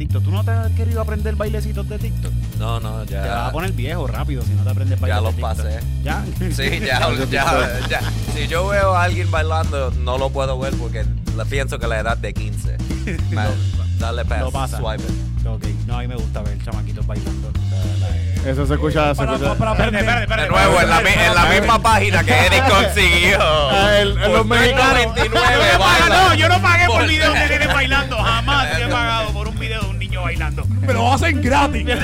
TikTok. ¿Tú no te has querido aprender bailecitos de TikTok? No, no, Te vas a ya. poner viejo rápido si no te aprendes Ya bailes de los pasé. ¿Ya? Sí, ya, ya, ya. Si yo veo a alguien bailando, no lo puedo ver porque le pienso que la edad de 15. Man, dale pass, Lo pasa. swipe it. ok, no, a mí me gusta ver chamaquitos bailando. Eso se escucha. Se Para, escucha. para aprender. De nuevo, en la, mi- en la misma página que Eric consiguió. Ah, el- Por los mexicanos. 3.99 Yo no, no, yo no pagué por Por- video de nenes bailando. Jamás he pagado por un bailando. Me lo hacen gratis.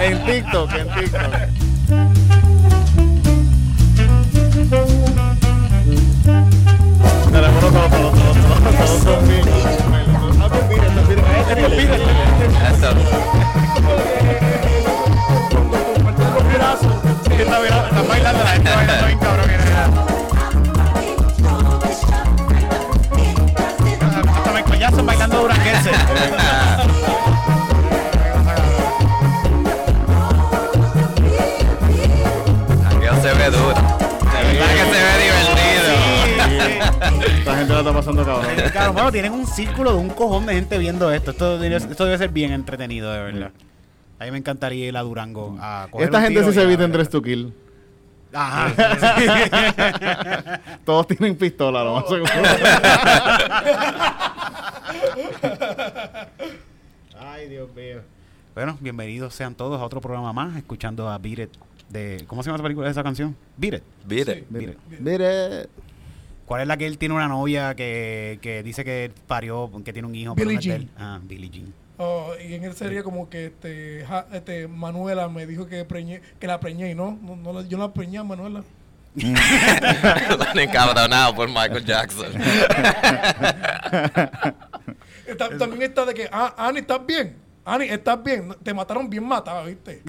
En TikTok, en TikTok. Teléfono todo, todo, todo, todo, todo, todo bien. Mira, está bailando, la gente bailando bien cabrón. Bailando duranguense. ve duro. De verdad que se ve divertido. Esta gente la está pasando cabrón. Claro, bueno, tienen un círculo de un cojón de gente viendo esto. Esto debe, esto debe ser bien entretenido, de verdad. A mí me encantaría ir a Durango a coger Esta un gente tiro sí se evita en tres to kill. Ajá. Todos tienen pistola, lo más seguro. Ay, Dios mío. Bueno, bienvenidos sean todos a otro programa más, escuchando a Beat It de... ¿Cómo se llama esa película, esa canción? Beat It. Beat it. Beat It. Mire. ¿Cuál es la que él tiene una novia que, que dice que parió, que tiene un hijo? pero Billie no es de él? Jean. Ah, Billie Jean. Oh, y en él sería como que este, ja- este Manuela me dijo que preñé, que la preñé y no, no, no la- yo la preñé a Manuela. Están encabronados por Michael Jackson. Está- también está de que, ah, Ani, ¿estás bien? Ani, ¿estás bien? Te mataron bien matado, ¿viste?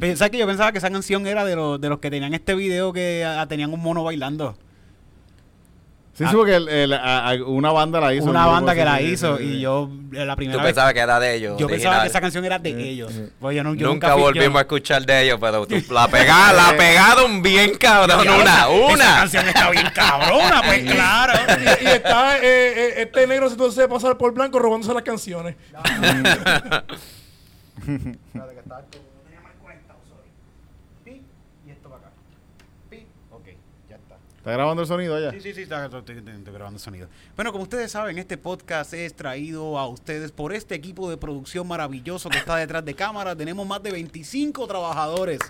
Pero, ¿sabes que Yo pensaba que esa canción era de los, de los que tenían este video que tenían un mono bailando. Sí, sí, porque el- el- a- a- una banda la hizo. Una banda que la hizo y yo eh, la Tú primera vez pensabas que era de ellos. yo pensaba que esa canción era de ellos. Pues yo no, yo Nunca, fui- volvimos a escuchar de ellos, pero tú la pega, la pegaron bien cabrón. Ya, Una, esa- una. canción está bien cabrona, pues claro. y, y está eh, eh, este negro se hace pasar por blanco robándose las canciones esto para acá. Ok, ya está. ¿Está grabando el sonido ya? Sí, sí, sí, está, estoy, estoy- estoy grabando sonido. Bueno, como ustedes saben, este podcast es traído a ustedes por este equipo de producción maravilloso que está detrás de cámara. Tenemos más de 25 trabajadores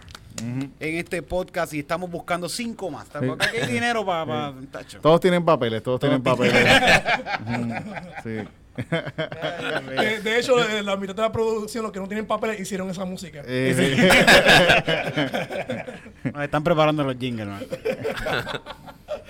en este podcast y estamos buscando 5 más. Aquí hay dinero para... Todos tienen papeles, todos tienen papeles. Sí. Eh, de hecho, la mitad de la producción, los que no tienen papeles, hicieron esa música. Eh, Nos están preparando los jingles, ¿no?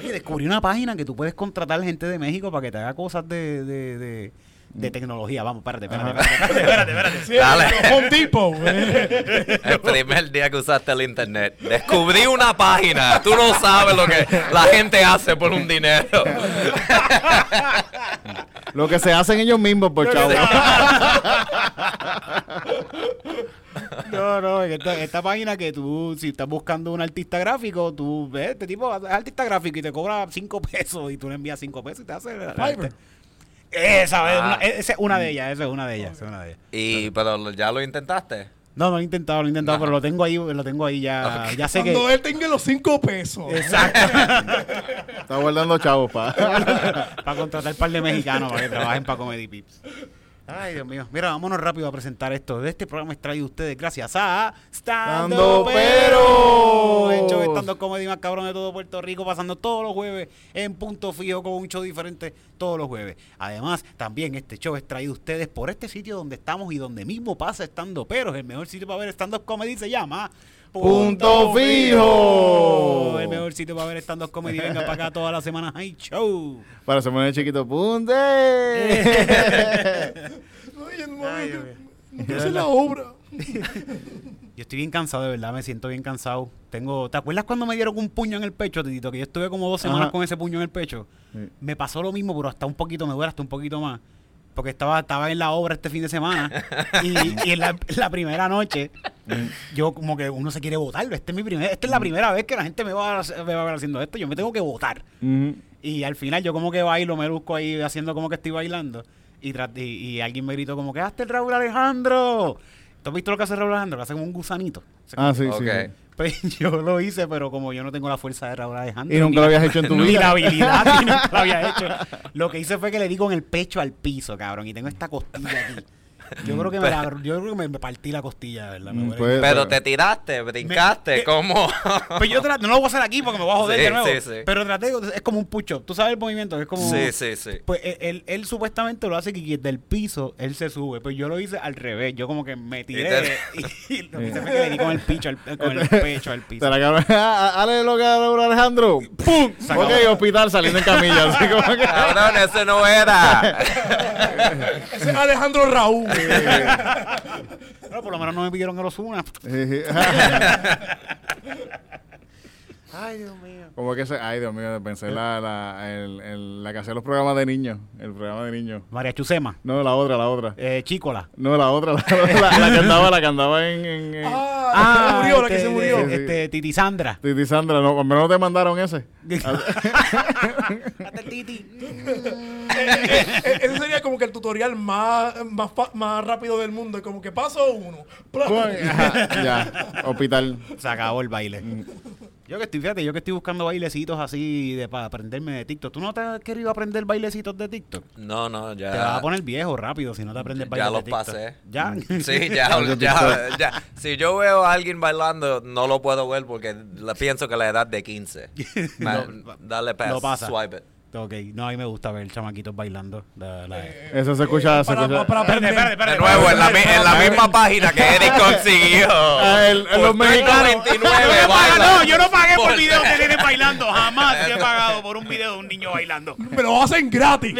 Y descubrí una página que tú puedes contratar gente de México para que te haga cosas de, de, de, de tecnología. Vamos, espérate, espérate, espérate, espérate, espérate. Sí, Dale. Home Depot. eh. El primer día que usaste el internet. Descubrí una página. Tú no sabes lo que la gente hace por un dinero. Lo que se hacen ellos mismos, por chavo. No, no, esta, esta página que tú, si estás buscando un artista gráfico, tú ves, este tipo es artista gráfico y te cobra 5 pesos y tú le envías 5 pesos y te hace... Fiverr. Arte. Esa es Ah. una, esa es una de ellas, esa es una de ellas, esa es una de ellas. Y, pero ya lo intentaste. No, no lo he intentado, lo he intentado, pero lo tengo ahí, lo tengo ahí ya, ya sé que... Cuando él tenga los cinco pesos. Exacto. Está guardando chavos, pa. para contratar un par de mexicanos para que trabajen para Comedy Pips. Ay, Dios mío. Mira, vámonos rápido a presentar esto. De este programa es traído a ustedes gracias a Stando Pero. El show de stand comedy más cabrón de todo Puerto Rico, pasando todos los jueves en punto fijo con un show diferente todos los jueves. Además, también este show es traído a ustedes por este sitio donde estamos y donde mismo pasa Estando Pero. El mejor sitio para ver stand-up comedy se llama Punto Fijo. El mejor sitio para ver stand-up comedy. Venga para acá todas las semanas. ¡Hay show! Para se pone chiquito, punte. Ay, no, Dios mío. no quiero hacer la obra. Yo estoy bien cansado, de verdad, me siento bien cansado. Tengo, ¿te acuerdas cuando me dieron un puño en el pecho, Titito? Que yo estuve como dos semanas Ajá. con ese puño en el pecho. Sí. Me pasó lo mismo, pero hasta un poquito, me duele hasta un poquito más. Porque estaba, estaba en la obra este fin de semana y, y en la, la primera noche yo como que uno se quiere votarlo. Este es mi primer, esta es la primera vez que la gente me va, a- me va a ver haciendo esto. Yo me tengo que votar. Y al final yo como que bailo, me busco ahí haciendo como que estoy bailando. Y, y, y alguien me gritó como que hazte el Raúl Alejandro. ¿Tú has visto lo que hace Raúl Alejandro? Que hace como un gusanito. Hace Ah, sí, Ok. sí. Pues yo lo hice, pero como yo no tengo la fuerza de Raúl Alejandro. Y nunca ni lo habías hecho en tu Ni vida. la habilidad, ni nunca lo había hecho. Lo que hice fue que le di con el pecho al piso, cabrón. Y tengo esta costilla aquí. Yo creo que me, la- yo creo que me, me partí la costilla, ¿verdad? Me Mm, pues- Pero te tiraste, brincaste, Me- ¿cómo? Pues yo traté, no lo voy a hacer aquí porque me voy a joder Sí, de nuevo. sí, sí. Pero traté, es como un push-up. ¿Tú sabes el movimiento? Es como... sí, sí, sí. Pues él, él, él supuestamente lo hace que desde el piso él se sube. Pues yo lo hice al revés. Yo como que me tiré y, y lo que hice fue que le di con el, picho al- con el pecho al piso. Te la cabrón. Hale lo que haga Raúl Alejandro. ¡Pum! Se acabó. Ok, hospital saliendo en camilla. Así como que. Cabrón, ese no era. Ese es Alejandro Raúl. Pero por lo menos no me pidieron que los una. Ay, Dios mío. Como que se. Ay, Dios mío, pensé la, la, el, el- la que hacía los programas de niños. El programa de niños. María Chusema. No, la otra, la otra. Eh, Chícola. No, la otra, la, la, la que andaba, la que andaba en. en, en- Ah, la que se murió, la que este, se murió. Sí. Este, Titi Sandra. Titi Sandra, no, al menos no te mandaron ese. Hasta Titi. Eh, Ese sería como que el tutorial más, más, más rápido del mundo. Como que paso uno. Ajá, ya, hospital. Se acabó el baile. Mm. Yo que estoy, fíjate, yo que estoy buscando bailecitos así de para aprenderme de TikTok. ¿Tú no te has querido aprender bailecitos de TikTok? No, no, ya. Te vas a poner viejo rápido si no te aprendes Ya bailes de los TikTok. pasé. ¿Ya? Sí, ya, ya, ya. Si yo veo a alguien bailando, no lo puedo ver porque pienso que la edad de 15. Ma- Lo- dale pass, lo pasa. swipe it. Ok, no, a mí me gusta ver chamaquitos bailando. La- la- Eso se escucha. Se para, escucha. para Espérate, aprender. espérate, De nuevo, en la, mi- en la misma página que Eric consiguió. Ah, el- los mexicanos. 3.99 Yo no, yo no pagué por Por- videos de nenes bailando. Jamás he pagado por un video de un niño bailando. Me lo hacen gratis.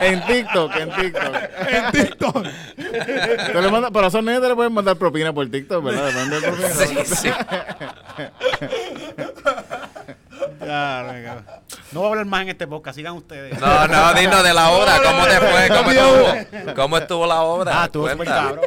En TikTok, en TikTok. en TikTok. Te le manda, pero a esos nenes te le pueden mandar propina por TikTok, ¿verdad? Le mandan propina. Sí, sí. Venga. No voy a hablar más en este podcast, sigan ustedes. No, no, dinos de la obra. ¿Cómo te fue? ¿Cómo estuvo? ¿Cómo estuvo la obra? Ah, estuvo súper cabrón.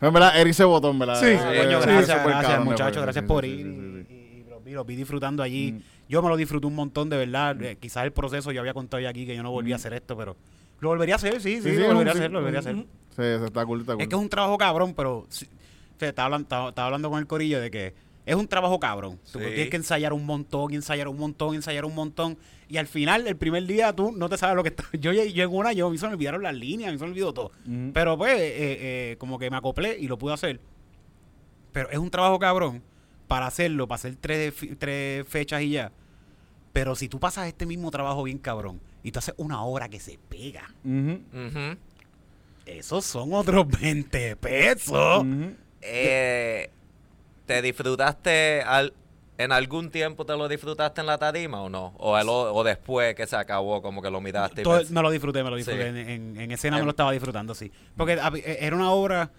En verdad, Eric se botó, en verdad. Sí. Eh, Coño, sí, gracias, gracias, cabrón, muchachos, gracias por Sí, ir. sí, sí, sí. Y, los, vi, los vi disfrutando allí. Yo me lo disfruté un montón, de verdad. Eh, quizás el proceso, yo había contado ya aquí que yo no volví a hacer esto, pero lo volvería a hacer, sí, sí, Sí, sí, lo volvería a hacer, lo volvería a hacer. Sí, eso está cool, está cool. Es que es un trabajo cabrón, pero sí, o sea, estaba, hablando, estaba, estaba hablando con el corillo de que es un trabajo cabrón. Tú Sí. tienes que ensayar un montón, ensayar un montón, ensayar un montón. Y al final, el primer día, tú no te sabes lo que está. Yo, yo en una, yo, a mí se me olvidaron las líneas, a mí se me olvidó todo. Pero pues, eh, eh, como que me acoplé y lo pude hacer. Pero es un trabajo cabrón para hacerlo, para hacer tres, tres fechas y ya. Pero si tú pasas este mismo trabajo bien cabrón y tú haces una hora que se pega, esos son otros 20 pesos. Eh, ¿Te disfrutaste al, en algún tiempo te lo disfrutaste en la tarima o no? O, el- o después que se acabó como que lo miraste Todo- me lo disfruté, me lo disfruté. Sí. En, en- en escena me lo estaba disfrutando, sí. Porque eh, era una obra.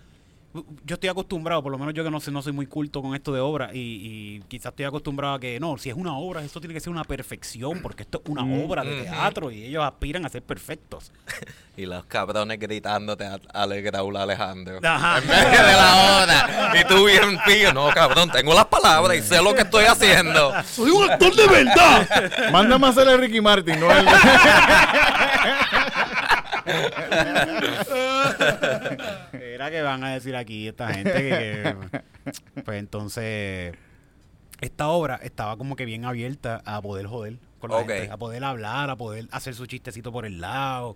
Yo estoy acostumbrado, por lo menos yo que no, sé, no soy muy culto con esto de obra, y, y quizás estoy acostumbrado a que no, si es una obra, esto tiene que ser una perfección, porque esto es una Mm. obra de Ujú. teatro y ellos aspiran a ser perfectos. Y los cabrones gritándote a, a Alejandro. Ajá. En medio de la hora. Y tú bien pío. No, cabrón, tengo las palabras y sé lo que estoy haciendo. Soy un actor de verdad. Mándame a hacer el Ricky Martin, no el... Era que van a decir aquí esta gente que, que- pues entonces esta obra estaba como que bien abierta a poder joder con la gente, a poder hablar, a poder hacer su chistecito por el lado.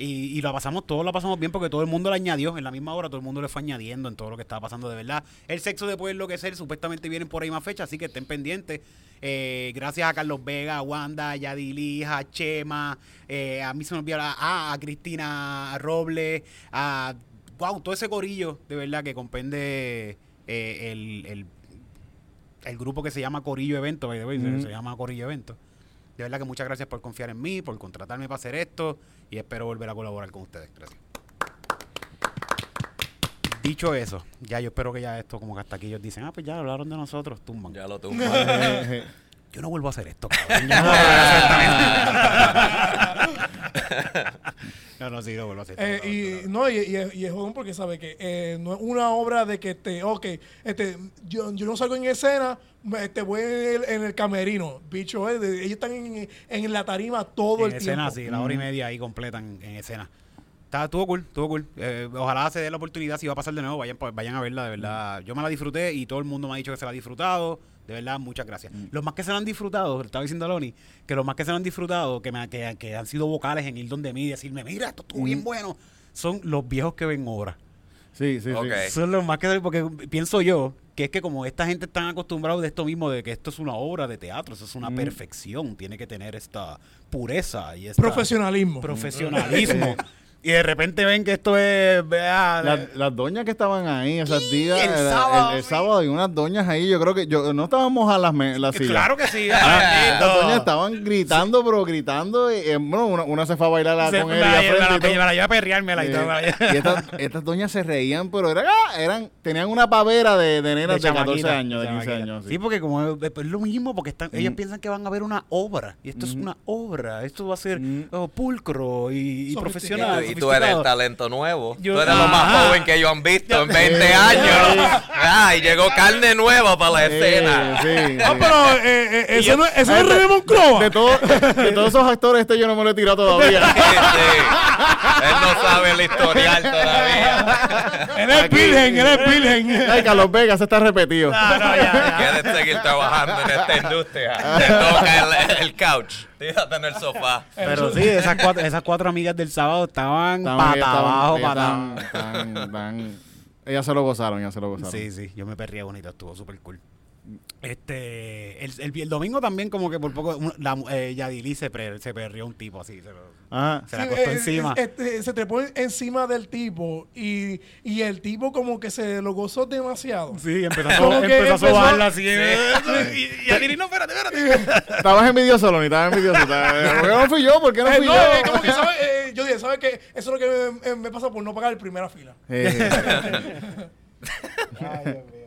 Y, y lo pasamos, todos lo pasamos bien porque todo el mundo le añadió, en la misma hora todo el mundo le fue añadiendo en todo lo que estaba pasando de verdad. El sexo de poder enloquecer, supuestamente vienen por ahí más fechas, así que estén pendientes. Eh, gracias a Carlos Vega, a Wanda, a Yadili, a Chema, eh, a mí se me olvidó, la- ah, a Cristina Robles, a wow, todo ese corillo, de verdad, que compende eh, el, el, el grupo que se llama Corillo Evento, by the way, se- llama Corillo Evento. De verdad que muchas gracias por confiar en mí, por contratarme para hacer esto y espero volver a colaborar con ustedes. Gracias. Dicho eso, ya yo espero que ya esto, como que hasta aquí ellos dicen, ah, pues ya hablaron de nosotros, tumban. Ya lo tuvo. Yo no vuelvo a hacer esto, cabrón. Ya no vuelvo a hacer esta mierda. No, no, sí, lo vuelvo a hacer. Eh, y, no, y, y es- y es jodón porque sabe que eh, no es una obra de que este, ok, este, yo, yo no salgo en escena, me- este, voy en el, en el camerino. Bicho, eh, de- ellos están en, en la tarima todo en el escena, tiempo. sí, la hora y media ahí completa en, en escena. Está, estuvo cool, estuvo cool. Eh, ojalá se dé la oportunidad, si va a pasar de nuevo, vayan, pa- vayan a verla, de verdad. Yo me la disfruté y todo el mundo me ha dicho que se la ha disfrutado. De verdad, muchas gracias. Los más que se la han disfrutado, estaba diciendo a Loni, que los más que se la han disfrutado, que, me, que, que han sido vocales en ir donde mí y decirme, mira, esto estuvo bien bueno, son los viejos que ven obras. Sí, sí, sí. Son los más que porque pienso yo que es que como esta gente está acostumbrada de esto mismo, de que esto es una obra de teatro, eso es una perfección, tiene que tener esta pureza y esta Profesionalismo. profesionalismo. y de repente ven que esto es, vea, Las, las doñas que estaban ahí esos días, el era- sábado, el, el sábado hay unas doñas ahí, yo creo que yo no estábamos a las, me- las sillas. claro que sí. Ah, Las doñas estaban gritando, pero gritando. Y, eh, bueno, una, una se fue a bailar la- Se- con él y la, la- me la llevé a perreármela y Eh, todo. la y estas, estas doñas se reían, pero era, ah, eran, tenían una pavera de, de nenas de, 14 chamaquita, años, de 15 chamaquita. años. Sí, porque como es, es lo mismo, porque están, ellos Mm. piensan que van a ver una obra. Y esto es una obra. Esto va a ser Mm. oh, pulcro y, profesional. Y tú eres el talento nuevo. Yo- tú eres lo más joven que ellos han visto en 20 años. Ah, y llegó carne nueva para la escena. Sí, No, pero eh, eh, eso, no, eso no Ay, es René Monclova. De, todo- de todos esos actores, este yo no me lo he tirado todavía. Sí, sí. Él no sabe el historial todavía. Él es virgen, él es virgen. Ay, Carlos Vega, se está repetido. Ah, no, ya, ya. Quieres seguir trabajando en esta industria. Te toca el, el couch. Tírate en el sofá. Pero sí, esas cuatro, esas cuatro amigas del sábado estaban Estaban- pata estaban- abajo, pata estaban- estaban- estaban- Ellas se lo gozaron, ellas se lo gozaron. Sí, sí, yo me perría bonito, estuvo súper cool. Este, el, el, el domingo también como que por poco, un- la, eh, Yadili se, pre- se perrió un tipo así, se, lo- Ajá. se la acostó Eh, encima. eh, este, se trepó encima del tipo y, y el tipo como que se lo gozó demasiado. Sí, empezó a, empezó a sobarla así. eh, Y, y Yadili, no, espérate, espérate. Estabas envidioso, Loni, estabas envidioso. ¿Por qué no fui yo? ¿Por qué no Eh, fui no, yo? eh, como que sabe, eh, yo dije, ¿sabes qué? Eso es lo que me, me pasa por no pagar el primera fila. Eh,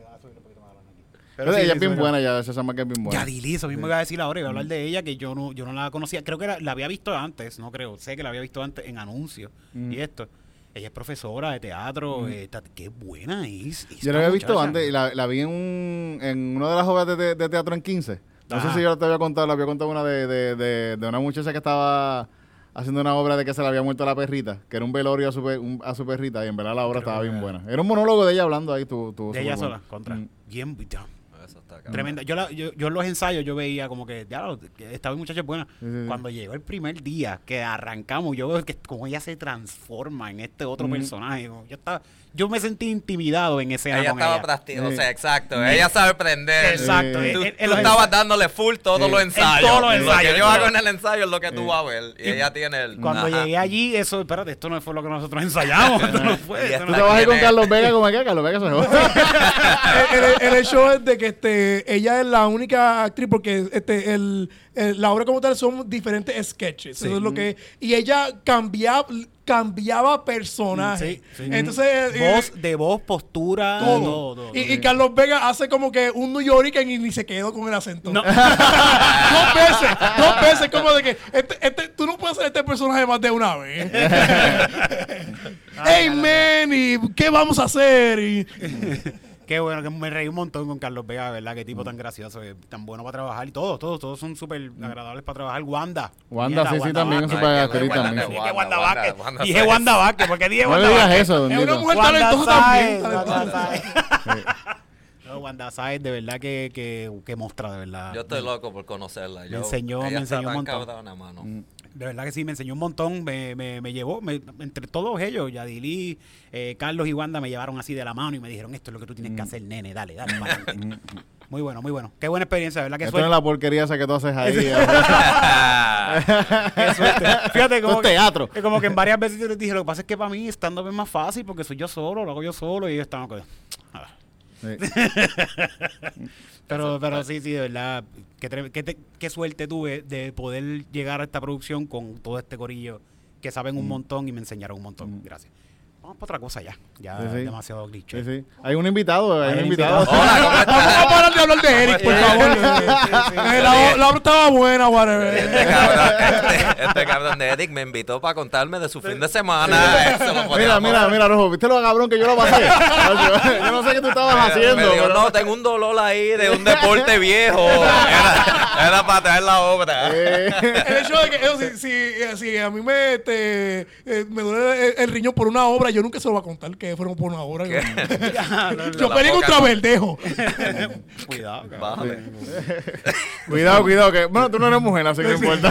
pero sí, ella sí, es bien buena, ya, esa chamaca es bien buena. Yadili, eso mismo iba a decir ahora, iba a hablar de ella, que yo no, yo no la conocía, creo que la había visto antes, no creo, sé que la había visto antes en anuncios y esto. Ella es profesora de teatro, eh, ta- qué buena es. esta Yo la había visto muchacha. antes, la, la vi en, un, en una de las obras de, de- de teatro en 15. No Ajá. sé si yo te había contado, la había contado una de, de, de, una muchacha que estaba haciendo una obra de que se le había muerto la perrita, que era un velorio a su, pe- un- a su perrita, y en verdad la obra estaba bien buena. Era un monólogo de ella hablando ahí, tu, tu, De ella sola, contra. Mm. Bien, ya, Eso está cabrón. Tremenda. Yo, la- yo, yo en los ensayos yo veía como que, ya, esta muchacha es buena. Sí, sí, sí. Cuando llegó el primer día que arrancamos, yo veo que como ella se transforma en este otro personaje. Yo, estaba, yo me sentí intimidado en escena Ella con estaba ella. practicando, o sea, exacto. Ella sabe prender. Exacto. Sí. Tú, En- en- en tú estabas dándole full todos Sí. los En ensayos. todos los Lo ensayos. que yo hago en el ensayo es lo que tú vas a ver. Y, ella tiene el. Cuando llegué allí, eso, espérate, esto no fue lo que nosotros ensayamos. esto no fue. Tú trabajas con Carlos Vega como que Carlos Vega se joda. en, el, en el show es de que este, ella es la única actriz porque este, el, el- la obra como tal son diferentes sketches. Eso es lo que, y ella cambiaba, cambiaba personajes. Sí, sí. Entonces, eh, voz, de voz, postura, todo. todo. todo, y. Carlos Vega hace como que un New Yorker y ni se quedó con el acento. No. dos veces, dos veces, como de que este, este, tú no puedes hacer este personaje más de una vez. hey man, ¿y qué vamos a hacer? Y, Qué bueno, que me reí un montón con Carlos Vega, ¿verdad? Qué tipo tan gracioso, eh, tan bueno para trabajar. Y todos, todos, todos son súper agradables para trabajar. Wanda. Wanda, sí, sí, también es Vázquez. súper actriz también. Dije Wanda, Vázquez. Dije. Wanda Vázquez, porque dije No Wanda le digas Vázquez. eso, es una mujer Wanda talentosa también. Wanda. Sáez. No, de verdad que, que, que mostra, de verdad. Yo estoy loco por conocerla. Yo, enseñó- ella me está enseñó un montón. mano. De verdad que sí, me enseñó un montón, me, me, me llevó, me- entre todos ellos, Yadili, eh, Carlos y Wanda me llevaron así de la mano y me dijeron, esto es lo que tú tienes que hacer, nene, dale, dale, para adelante". Muy bueno, muy bueno. Qué buena experiencia, de verdad que Esto no es suerte. la porquería esa que tú haces ahí. Qué suerte. Fíjate como es teatro. Que, como que en varias veces yo les dije, lo que pasa es que para mí estando es más fácil porque soy yo solo, lo hago yo solo y ellos como, "Ah". Sí. Pero, pero sí, sí, de verdad, qué, qué qué suerte tuve de poder llegar a esta producción con todo este corillo que saben un montón y me enseñaron un montón. Gracias. Vamos para otra cosa ya. Ya Sí, sí. demasiado cliché. Sí, sí. Hay un invitado, hay Hay un invitado. invitado. Hola, ¿cómo estás? Vamos a parar de hablar de Eric, por favor. Eh, La la obra estaba buena, whatever. Este cabrón, este, este cabrón de Eric me invitó para contarme de su fin de semana. Eso lo Mira, mira, mira, Rojo, ¿viste lo cabrón que yo lo pasé? yo no sé qué tú estabas haciendo. Dijo, pero- no, tengo un dolor ahí de un deporte viejo. Era, era para traer la obra. Eh, El hecho de que eso, si, si, eh, si a mí me, este, me duele el, el riñón por una obra, yo nunca se lo voy a contar que fueron por una obra. Yo peleé contra Verdejo. Cuidado, cabrón. Bájale. cuidado, cuidado, que bueno, tú no eres mujer, así que no importa.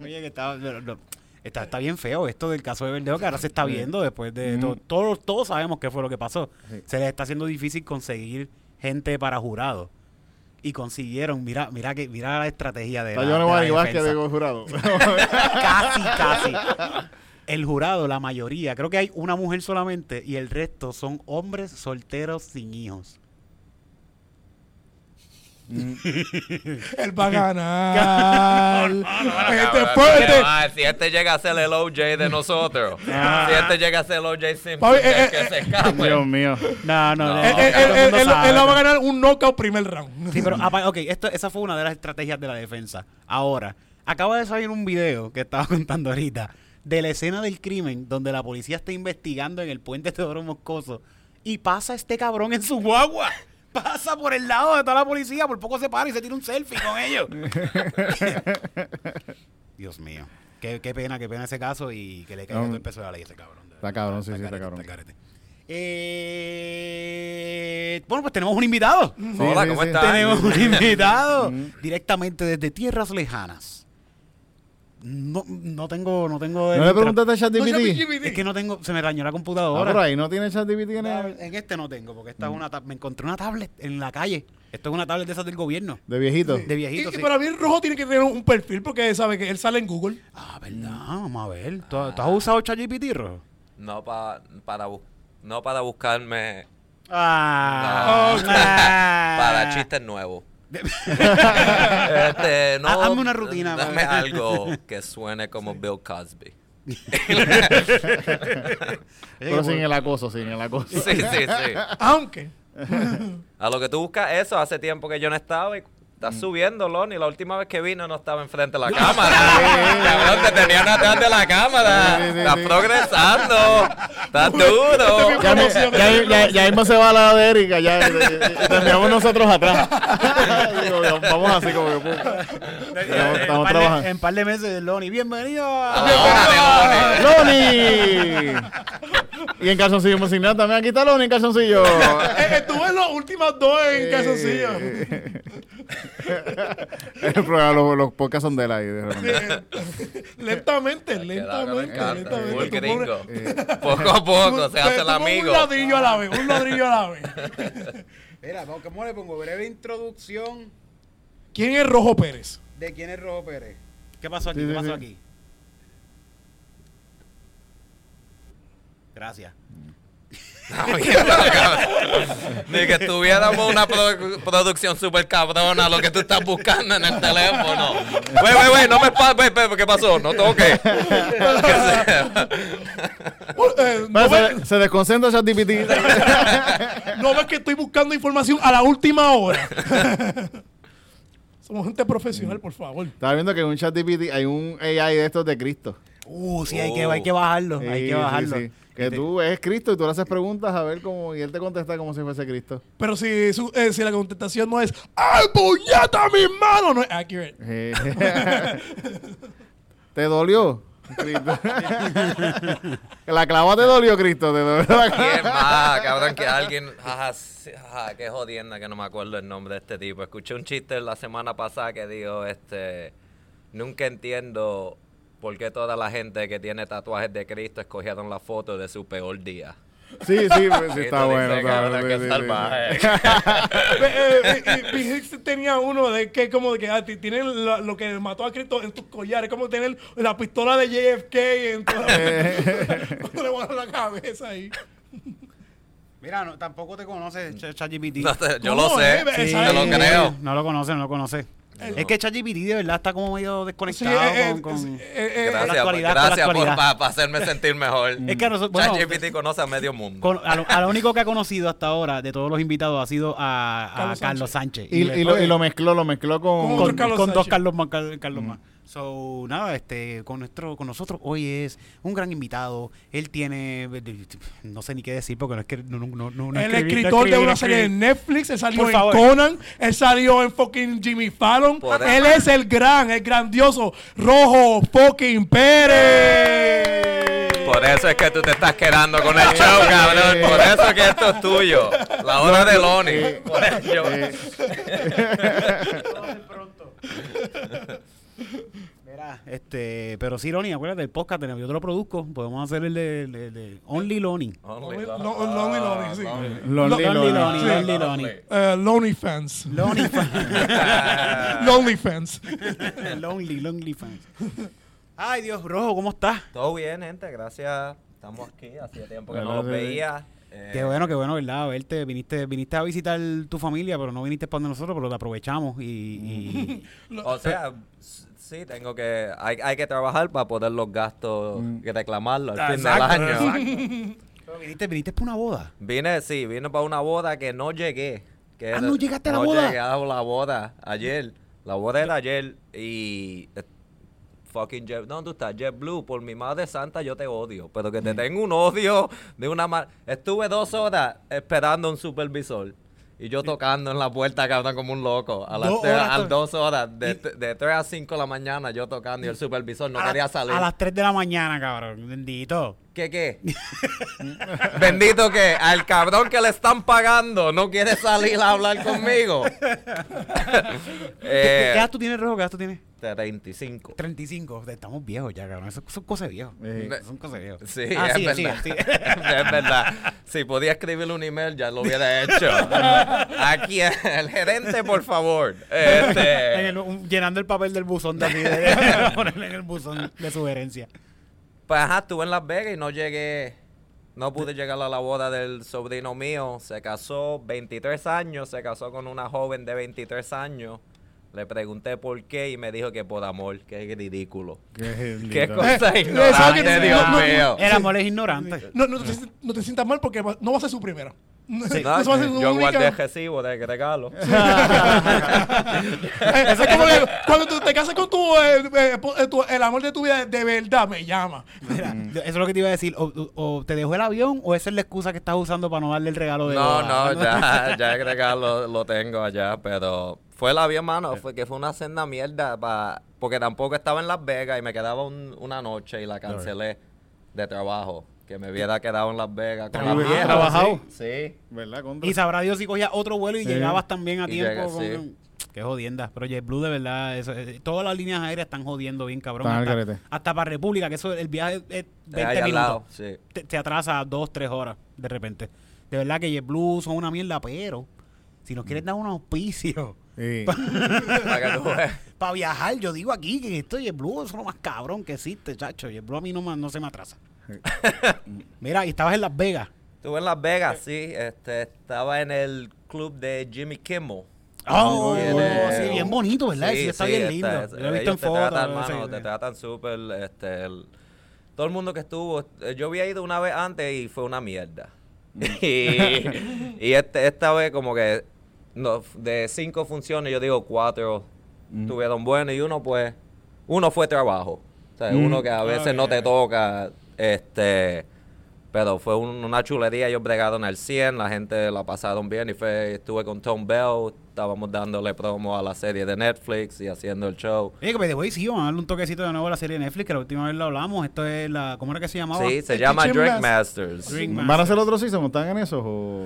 Oye, que está, no, no, está, está bien feo esto del caso de Verdejo que ahora se está viendo después de to- todos, todos sabemos qué fue lo que pasó. Sí. Se les está haciendo difícil conseguir gente para jurado. Y consiguieron, mira, mira que, mira la estrategia de la, yo no de la voy igual que defensa. de jurado. Casi, casi. El jurado, la mayoría, creo que hay una mujer solamente y el resto son hombres solteros sin hijos. Él va a ganar. Este Cabrón, fue- pero, este- ah, si este llega a ser el OJ de nosotros, si este llega a ser el OJ Simpson, Papi, eh, que, eh, se escape. Dios mío. No, no, No. eh, él, eh, sabe. va a ganar un knockout primer round. Sí, pero ok, esto, esa fue una de las estrategias de la defensa. Ahora, acaba de salir un video que estaba contando ahorita de la escena del crimen donde la policía está investigando en el puente Teodoro Moscoso y pasa este cabrón en su guagua. Pasa por el lado de toda la policía, por poco se para y se tira un selfie con ellos. Dios mío. Qué, qué pena, qué pena ese caso y que le caiga No. todo el peso de la ley a ese cabrón. Está cabrón, sí, sí, está cabrón. Eh, bueno, pues tenemos un invitado. Hola, ¿cómo sí. estás? Tenemos un invitado directamente desde tierras lejanas. No, no tengo, no tengo. ¿No le preguntaste a ChatGPT? Es que no tengo, se me dañó la Ah, computadora. pero ahí no tiene ChatGPT en el- en este no tengo, porque esta es una tab- me encontré una tablet en la calle. Esto es una tablet de esas del gobierno, de viejito. de viejito. y sí. para mí el rojo tiene que tener un perfil porque sabe que él sale en Google. Ah, verdad, vamos a ver. ¿Tú, tú has usado ChatGPT, Rojo? No, pa- para, bu- no para buscarme Ah, No. ah. para chistes nuevos. Este, no, hazme una rutina, Dame algo que suene como Bill Cosby. Pero sin el acoso, sin el acoso. Sí, sí, sí. Aunque. A lo que tú buscas eso, hace tiempo que yo no estaba y estás subiendo, Lonnie. La última vez que vino no estaba enfrente de la cámara. Cabrón, te tenían atrás de la cámara. Estás progresando. Estás duro. Ya, ya, ya, ya mismo se va la de Erika, ya, terminamos nosotros atrás. Vamos así como que pum. Estamos, estamos en, par de, trabajando. en par de meses, Lonnie, bienvenido a... Ah, ¡Loni! Y en calzoncillo sin nada también. Aquí está Loni en calzoncillo. Eh, Estuve en las últimas dos en calzoncillo. El programa, los, los podcasts son de él ahí. lentamente, lentamente, lentamente. Gringo. pones- Poco a poco se hace el amigo. Un ladrillo a la vez, un ladrillo a la vez. Mira, ¿cómo le pongo? Breve introducción ¿Quién es Rojo Pérez? de quién es Rojo Pérez. ¿Qué pasó aquí? Sí, ¿Qué sí, pasó sí. aquí? Gracias. Ni que tuviéramos una produ- producción super cabrona, lo que tú estás buscando en el teléfono. Wey, wey, wey, no me pa- wey, wey, ¿Qué pasó? No toques. Eh, ¿no, se, se desconcentra ChatGPT. no ves que estoy buscando información a la última hora? Somos gente profesional, por favor. Estaba viendo que en un ChatGPT hay un AI de estos de Cristo. Uh, sí, hay, que, hay que bajarlo. hay que sí, bajarlo. sí. Que Este- tú es Cristo y tú le haces preguntas a ver cómo y él te contesta como si fuese Cristo. Pero si, su- eh, si la contestación no es ¡Ay, puñeta, mi mano! No es accurate. ¿Te dolió? Cristo. la clava te dolió, Cristo. Te dolió la clava. ¿Quién más, cabrón? Que alguien. Ajá, sí, ajá, qué jodienda que no me acuerdo el nombre de este tipo. Escuché un chiste la semana pasada que dijo: este. Nunca entiendo por qué toda la gente que tiene tatuajes de Cristo escogieron la foto de su peor día. Sí, sí, pues, sí, está bueno. sí, sí, Hicks tenía uno de que como de que ah, ti- tienen lo, lo que mató a Cristo en tus collares, como tener la pistola de JFK en toda le volan la cabeza ahí. Mira, no, tampoco te conoces Ch- ChatGPT. No yo ¿Cómo lo sé, te ¿Sabes? lo creo. No lo conoce, no lo conoce. Es que ChatGPT de verdad está como medio Sí, desconectado eh, con... con- eh, eh, Gracias, la actualidad, con la gracias por actualidad. pa- pa hacerme sentir mejor. Es que nosotros... bueno, ChatGPT conoce a medio mundo. con- a, lo, a lo único que ha conocido hasta ahora de todos los invitados ha sido a, a Carlos, Carlos Sánchez. Y, y lo, y lo mezcló, lo mezcló con... Con con, Carlos con dos. Carlos más. Carlos, Carlos más. So, nada, este, con nuestro, con nosotros hoy es un gran invitado. Él tiene, no sé ni qué decir porque no es que no, no, no, no el escribí, escritor escribí, de una serie de. Netflix, él salió en. Conan, él salió en fucking Jimmy Fallon. Por Él es el gran, el grandioso Rojo fucking Pérez. Por eso es que tú te estás quedando con el show, cabrón. Por eso es que esto es tuyo. La hora de. Por eso. Mira, este, pero sí, Loni, acuérdate, el podcast, yo te lo produzco. Podemos hacer el de, de- de Only Loni. Only Lo- Lonnie. Lonely Lonely, sí. Lonely. Lonely. Loni, Sí. Lonely. Eh, Fans. Lonely fan- Lonely Fans. Lonely, Lonely fans. Ay, Dios, Rojo, ¿cómo estás? Todo bien, gente. Gracias. Estamos aquí. Hacía tiempo que no los veía. Eh, Qué bueno, qué bueno, ¿verdad? Verte, viniste, viniste a visitar tu familia, pero no viniste para donde nosotros, pero te aprovechamos y... y- O sea, sí, tengo que. Hay, hay que trabajar para poder los gastos y reclamarlo al fin del año. viniste, viniste para una boda. Vine, sí, vine para una boda que no llegué. Que Ah, ¿no llegaste a la no boda? llegué a la boda ayer. La boda era ayer y... eh, Fucking Jet... ¿Dónde tú estás? JetBlue, por mi madre santa yo te odio. Pero que te tengo un odio de una... ma- Estuve dos horas esperando un supervisor. Y yo tocando en la puerta, cabrón, como un loco. A las Dos tres- horas a to- dos horas. De, de 3 a 5 de la mañana yo tocando y el supervisor no a, quería salir. a las 3 de la mañana, cabrón. Bendito. ¿Qué qué? Bendito que al cabrón que le están pagando no quiere salir a hablar conmigo. ¿Qué, eh, qué edad tú tienes, Rojo? ¿Qué edad tú tienes? 35. 35. Estamos viejos ya, cabrón. Eso son cosas. Eh, Son cosas de viejos. Sí, Ah, es sigue, verdad. sigue, sigue. es verdad. Si podía escribirle un email, ya lo hubiera hecho. Aquí, el gerente, por favor. En Este, el- un- llenando el papel del buzón de, así, de- ponerle en el buzón de sugerencia. pues ajá, estuve en Las Vegas y no llegué. No pude llegar a la boda del sobrino mío. Se casó 23 años, se casó con una joven de 23 años. Le pregunté por qué y me dijo que por amor. Qué ridículo. Qué Qué cosa Eh, ignorante, eso que- Dios no, no, mío. El amor es ignorante. No, no, te, no te sientas mal porque no va a ser su primera. No, No, no se va a ser su yo única. guardé el recibo de regalo. Eh, es como que cuando tú te casas con tu, eh, eh, eh, tu- el amor de tu vida de verdad, me llama. Mira, yo- eso es lo que te iba a decir. O, o- o te dejó el avión o esa es la excusa que estás usando para no darle el regalo de No, boda? no, ya, ya el regalo lo tengo allá, pero fue la bien, mano, fue que fue una senda mierda, pa- porque tampoco estaba en Las Vegas y me quedaba un- una noche y la cancelé de trabajo, que me hubiera quedado en Las Vegas con la Trabajado, vieja. trabajado. Sí. ¿Verdad? Contra? Y sabrá Dios si cogías otro vuelo y Sí. llegabas también a Y tiempo. con- sí. Qué jodienda. Pero JetBlue de verdad, eso, eh, todas las líneas aéreas están jodiendo bien, cabrón. Hasta, hasta para República, que eso el viaje es Es 20 ahí al minutos. lado, sí. Te, te atrasa dos, tres horas de repente. De verdad que JetBlue son una mierda, pero si nos quieres dar un auspicio Sí. Para viajar, yo digo aquí que esto JetBlue es lo más cabrón que existe, chacho. JetBlue a mí no, me- no se me atrasa. Mira, y estabas en Las Vegas. Estuve en Las Vegas, sí, este, estaba en el club de Jimmy Kimmel. Oh, Tiene- sí, bien bonito, ¿verdad? Sí, está bien lindo. Yo lo he visto en ellos te fotos. tratan, mano, sí. te tratan súper, este, el- todo el mundo que estuvo, eh, yo había ido una vez antes y fue una mierda. y y este, esta vez como que no, de cinco funciones, yo digo cuatro tuvieron buenas y uno pues, uno fue trabajo. O sea, Mm. uno que a veces no te toca, este... Pero fue un- una chulería, ellos bregaron al 100, la gente la pasaron bien y fue, estuve con Tom Bell, estábamos dándole promo a la serie de Netflix y haciendo el show. Oye, que the way, sí, vamos a darle un toquecito de nuevo a la serie de Netflix, que la última vez lo hablamos. Esto es la. ¿Cómo era que se llamaba? Sí, se The llama Drink Master. Masters. Drink ¿Van a hacer otro season? ¿Están en eso? O...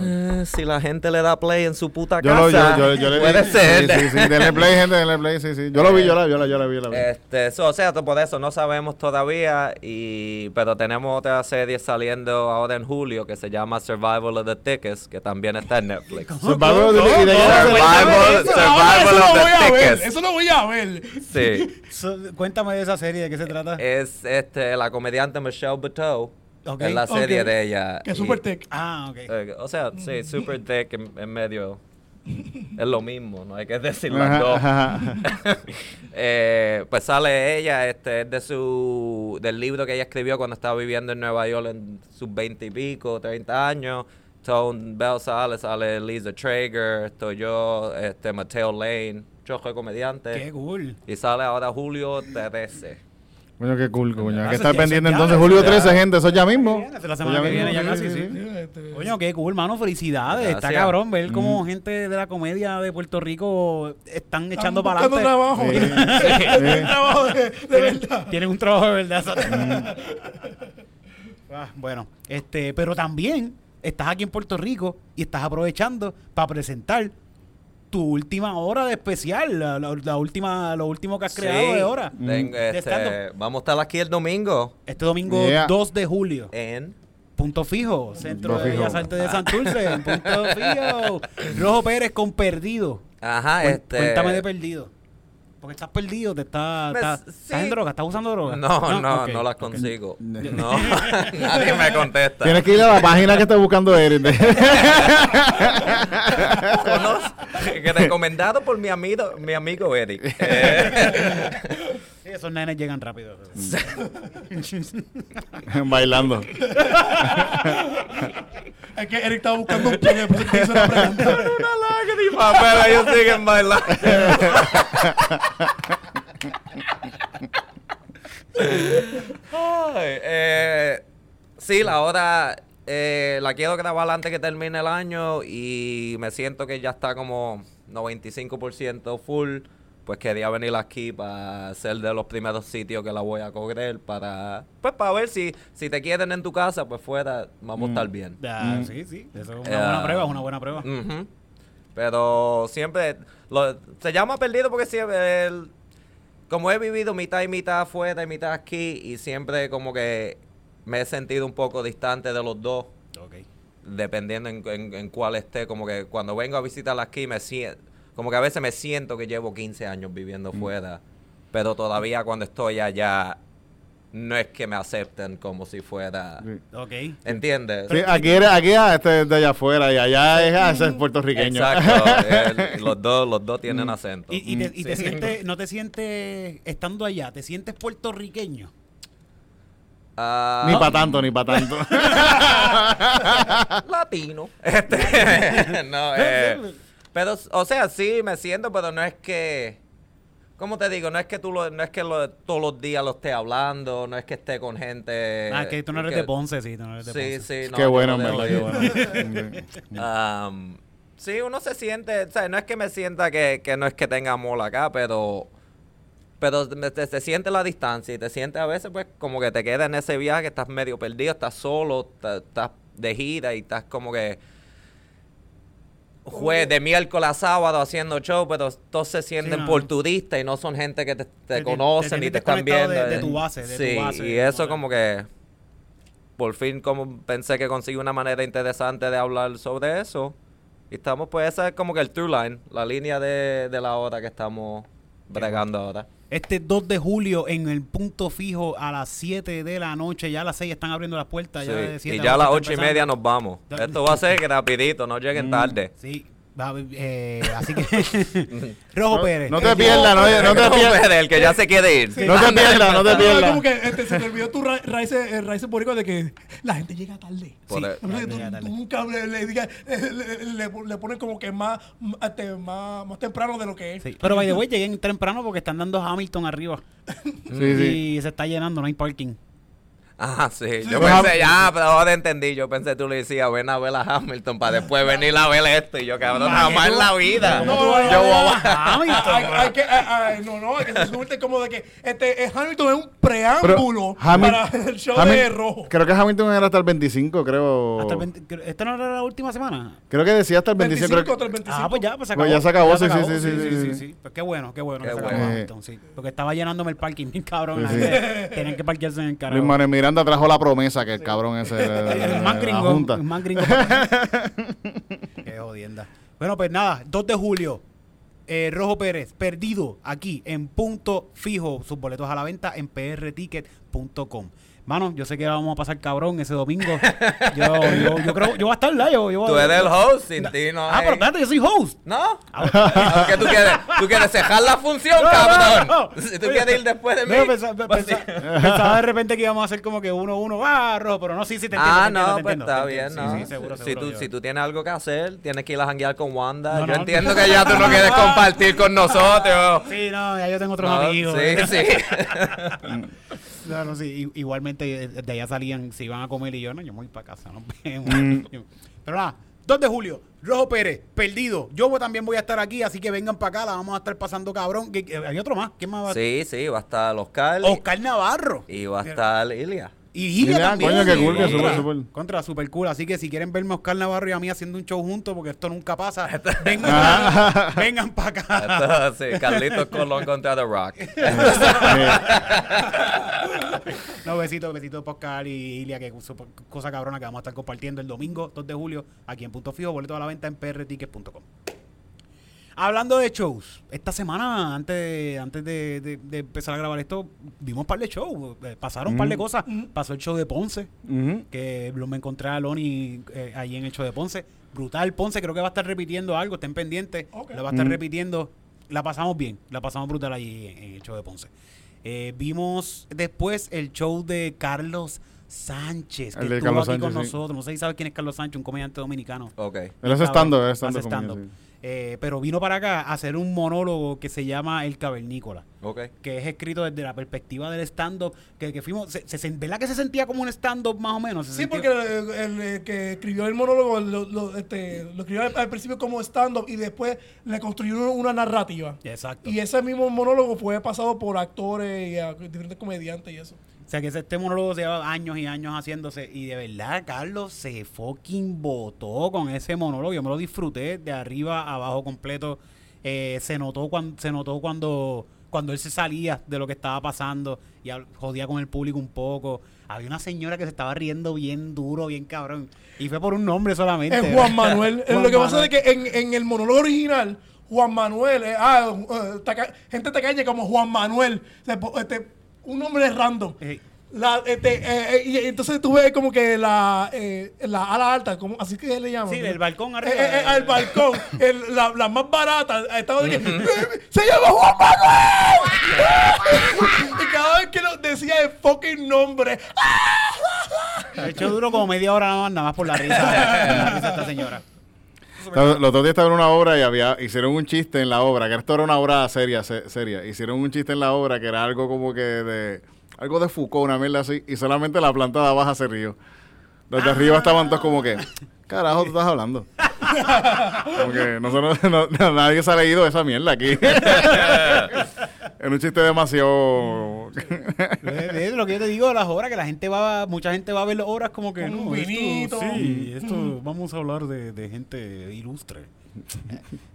Eh, si la gente le da play en su puta Yo, casa, lo, yo, yo, yo le puede ser. Sí, sí, sí. Denle play, gente, denle play, sí, sí. Yo lo vi, yo la, yo la, yo la vi, la vi. Este, so, o sea, por eso no sabemos todavía, y, pero tenemos otra serie saliendo ahora en julio que se llama Survival of the Thickest, que también está en Netflix. Survival of the- de- Survival, of voy the a ver. Thickest. Eso lo voy a ver. Sí. So, cuéntame de esa serie, ¿de qué se trata? Es este, la comediante Michelle Buteau. Ok. Es la serie Ok. de ella. Que es super tech. Ah, ok. eh, o sea, sí, super thick en, en medio es lo mismo, no hay que decir las dos. Eh, pues sale ella, este es de su del libro que ella escribió cuando estaba viviendo en Nueva York en sus 20 y pico, 30 años. Tone Bell sale, sale Lisa Traeger, estoy yo, este Mateo Lane, chojo de comediante. Qué cool. Y sale ahora Julio 13. Coño, qué cool, coño. Hay que estar ya- pendiente entonces. Julio ya- 13, gente, eso ya mismo. La semana que viene ya casi, sí. Este, Coño, qué cool, mano. Felicidades. Está cabrón ver cómo gente de la comedia de Puerto Rico están echando para adelante. trabajo. Tienen trabajo de, verdad. Tienen un trabajo de verdad. Ah, bueno, este, pero también estás aquí en Puerto Rico y estás aprovechando para presentar tu última hora de especial, la, la- la última, lo último que has creado Sí, de hora. tengo, De este, vamos a estar aquí el domingo Este domingo Yeah. 2 de julio. en Punto fijo, Centro de. Bellas Artes de Santurce, en Punto fijo. Rojo Pérez con Perdido. Ajá, este Cuéntame de Perdido. Porque estás perdido, te está, Me- estás, sí. estás en droga, estás usando droga. No, no, Ok, no las consigo. No, nadie me contesta. Tienes que ir a la página que está buscando Eric. Recomendado por mi amigo, mi amigo Eric. Eh, Sí, esos nenes llegan rápido. Bailando. Es que Eric estaba buscando un plan, por eso te hice la pregunta. una lágrima, pero ellos siguen bailando. Ay, eh, sí, la hora eh, la quiero grabar antes que termine el año y me siento que ya está como 95% full. Pues quería venir aquí para ser de los primeros sitios que la voy a correr para pues para ver si si te quieren en tu casa pues fuera vamos a estar bien. Ah, Mm. Sí, sí, eso es una Eh, buena prueba, es una buena prueba. Pero siempre lo- se llama perdido porque siempre el- como he vivido mitad y mitad afuera y mitad aquí y siempre como que me he sentido un poco distante de los dos Ok. dependiendo en, en- en cuál esté como que cuando vengo a visitar aquí me siento como que a veces me siento que llevo 15 años viviendo fuera pero todavía cuando estoy allá no es que me acepten como si fuera Ok. ¿entiendes? Sí, aquí eres, aquí ah, este es de allá afuera y allá es, ah, es puertorriqueño. Exacto, el- los dos los dos tienen Mm. acento. ¿Y, y te, y te Sí. sientes, no te sientes, estando allá, te sientes puertorriqueño? Ah, Ni para tanto, ni para tanto. latino. Este, no, eh, pero, o sea, sí me siento, pero no es que, ¿cómo te digo? No es que tú lo, no es que lo- todos los días lo esté hablando, no es que esté con gente. ah, que tú no eres que- de Ponce, sí, tú no eres de Sí, Ponce. sí, no, qué bueno, verdad, qué ir. bueno. Am, sí, uno se siente, o sea, no es que me sienta que, que no es que tenga amor acá, pero pero te, te siente la distancia y te sientes a veces pues como que te quedas en ese viaje, estás medio perdido, estás solo, estás de gira y estás como que jue- de miércoles a sábado haciendo show, pero todos se sienten no. por turistas y no son gente que te, te Te- te- conocen te y te están viendo. de- de tu base, de tu sí, base, y eso como que por fin como pensé que conseguí una manera interesante de hablar sobre eso. Y estamos, pues esa es como que el true line, la línea de, de la hora que estamos bregando ahora. Este 2 de julio en el punto fijo a las 7 de la noche, ya a las 6 están abriendo las puertas. Ya de Sí, siete Y a ya a las ocho ocho y está media nos vamos. Esto va a ser rapidito, no lleguen tarde. Sí, eh, así que Rojo No, Pérez. no te pierdas, no, no te pierdas. Pérez, el que ya se quiere ir. No te pierdas, no te pierdas. como que este, se te olvidó tu ra- raíz, eh, raíz boricua de que la gente llega tarde. Sí. Llega tarde. tú nunca le, le, digas, eh, le, le- le ponen como que más, este, más, más temprano de lo que es. Sí, Pero by the way, lleguen temprano porque están dando Hamilton arriba. Sí, sí. Y se está llenando, no hay parking. Ah, sí. Yo Pues, pensé, ya, pero ahora entendí. Yo pensé tú le decías, ven a ver a Hamilton para después venir a ver esto. Y yo, cabrón, jamás que en la vida. No, No, no, yo no, voy no, a- Hamilton. Hay, hay que, no, no, hay que subirte como de que este, eh, Hamilton es un preámbulo Hamil- para el show Hamil- de Rojo. Creo que Hamilton era hasta el 25, creo. Hasta el 20 creo- ¿Esta no era la última semana? Creo que decía hasta el 25. 25 creo contra el 25. Ah, pues ya, pues se Pues acabó. ya se acabó, sí, sí, sí, sí, sí. Pues qué bueno, qué bueno Qué que se bueno. Hamilton, sí. Porque estaba llenándome el parking, cabrón. Sí, sí. Tenían que parquearse en el Luis. Manuel Miranda trajo la promesa que el cabrón ese. El más gringo, el más gringo. Qué jodienda. Bueno, pues nada, 2 de julio. eh, Rojo Pérez, perdido aquí en punto fijo. Sus boletos a la venta en prticket.com. Mano, yo sé que vamos a pasar cabrón ese domingo. Yo, yo, yo creo, yo voy a estar live. Yo, yo- Tú eres el host, sin ti no Ah, hay- pero espérate, yo soy host. ¿No? Aunque tú quieres, tú quieres cejar la función, No, cabrón. no. Si tú quieres ir después de mí. No, pensa- pues sí. pensaba de repente que íbamos a hacer como que uno, uno, ah, rojo, pero no, sí, sí, te entiendo. Ah, te entiendo, no, te pues entiendo, está bien, entiendo. ¿no? Sí, sí, seguro, si, seguro. tú, si tú tienes algo que hacer, tienes que ir a janguear con Wanda. No, Yo entiendo que ya tú no quieres compartir con nosotros. Sí, no, ya yo tengo otros amigos. Sí, sí. No, no, sí, igualmente eh, de allá salían, se iban a comer y yo, no, yo me voy para casa, vemos. Mm. Pero nada, 2 de julio, Rojo Pérez, perdido. Yo también voy a estar aquí, así que vengan para acá, la vamos a estar pasando cabrón. Hay otro más, ¿quién más va a Sí, sí, va a estar Oscar Oscar Navarro. y va a estar Ilia. Y Gilia Mira, también. coño, qué cool, contra, qué súper, súper. Contra, super cool. Así que si quieren verme a Oscar Navarro y a mí haciendo un show juntos, porque esto nunca pasa, vengan, Ah. vengan para acá. Esto, sí, Carlitos Colón contra The Rock. No, besitos, besitos para Oscar y Ilia, que super- cosa cabrona que vamos a estar compartiendo el domingo 2 de julio aquí en Punto Fijo, boleto a la venta en prtickets.com. Hablando de shows, esta semana, antes de, antes de, de- de empezar a grabar esto, vimos un par de shows, eh, pasaron un par de cosas. Pasó el show de Ponce, que lo me encontré a Loni eh, ahí en el show de Ponce. Brutal Ponce, creo que va a estar repitiendo algo, estén pendientes. Ok. Lo va a estar Mm. repitiendo. La pasamos bien, la pasamos brutal ahí en, en el show de Ponce. Eh, vimos después el show de Carlos Sánchez, que El de estuvo Carlos aquí con Sánchez, sí. nosotros. No sé si sabes quién es Carlos Sánchez, un comediante dominicano. Ok. Él es estando, es estando. Eh, pero vino para acá a hacer un monólogo que se llama El Cavernícola Ok. que es escrito desde la perspectiva del stand-up, que, que fuimos, se, se- ¿verdad que se sentía como un stand-up más o menos? Se Sí, sentía- porque el, el, que escribió el monólogo lo, lo, este, lo escribió al, al principio como stand-up y después le construyó una narrativa. Exacto. Y ese mismo monólogo fue pasado por actores y a diferentes comediantes y eso. O sea, que ese- este monólogo se lleva años y años haciéndose. Y de verdad, Carlos se fucking botó con ese monólogo. Yo me lo disfruté de arriba a abajo completo. Eh, se notó cuando se notó cuando cuando él se salía de lo que estaba pasando y jodía con el público un poco. Había una señora que se estaba riendo bien duro, bien cabrón. Y fue por un nombre solamente. Es Juan Manuel. Juan lo que pasa es que en, en el monólogo original, Juan Manuel, eh, ah, eh, taca- gente tacaña como Juan Manuel, este, un nombre random. Eh, La, este, eh, eh, y entonces tú ves como que la, eh, la ala alta, como, así que le llaman. Sí, del balcón arriba. al balcón, el- la, la más barata, estaba de que, "Eh, ¡Se llama Juan Manuel! y cada vez que lo decía el fucking nombre, De hecho, duró como media hora nada más, nada más por la risa. por la risa de esta señora. Los, los dos días estaba en una obra y había hicieron un chiste en la obra, que esto era una obra seria, se- seria. Hicieron un chiste en la obra que era algo como que de algo de Foucault, una mierda así, y solamente la planta de abajo se rió. Los de arriba estaban todos como que, carajo, tú estás hablando. como que nosotros, no- no- nadie se ha leído esa mierda aquí. es un chiste demasiado... Es, lo que yo te digo de las obras, que la gente va, mucha gente va a ver las obras como que no, esto- sí, esto vamos a hablar de, de gente ilustre.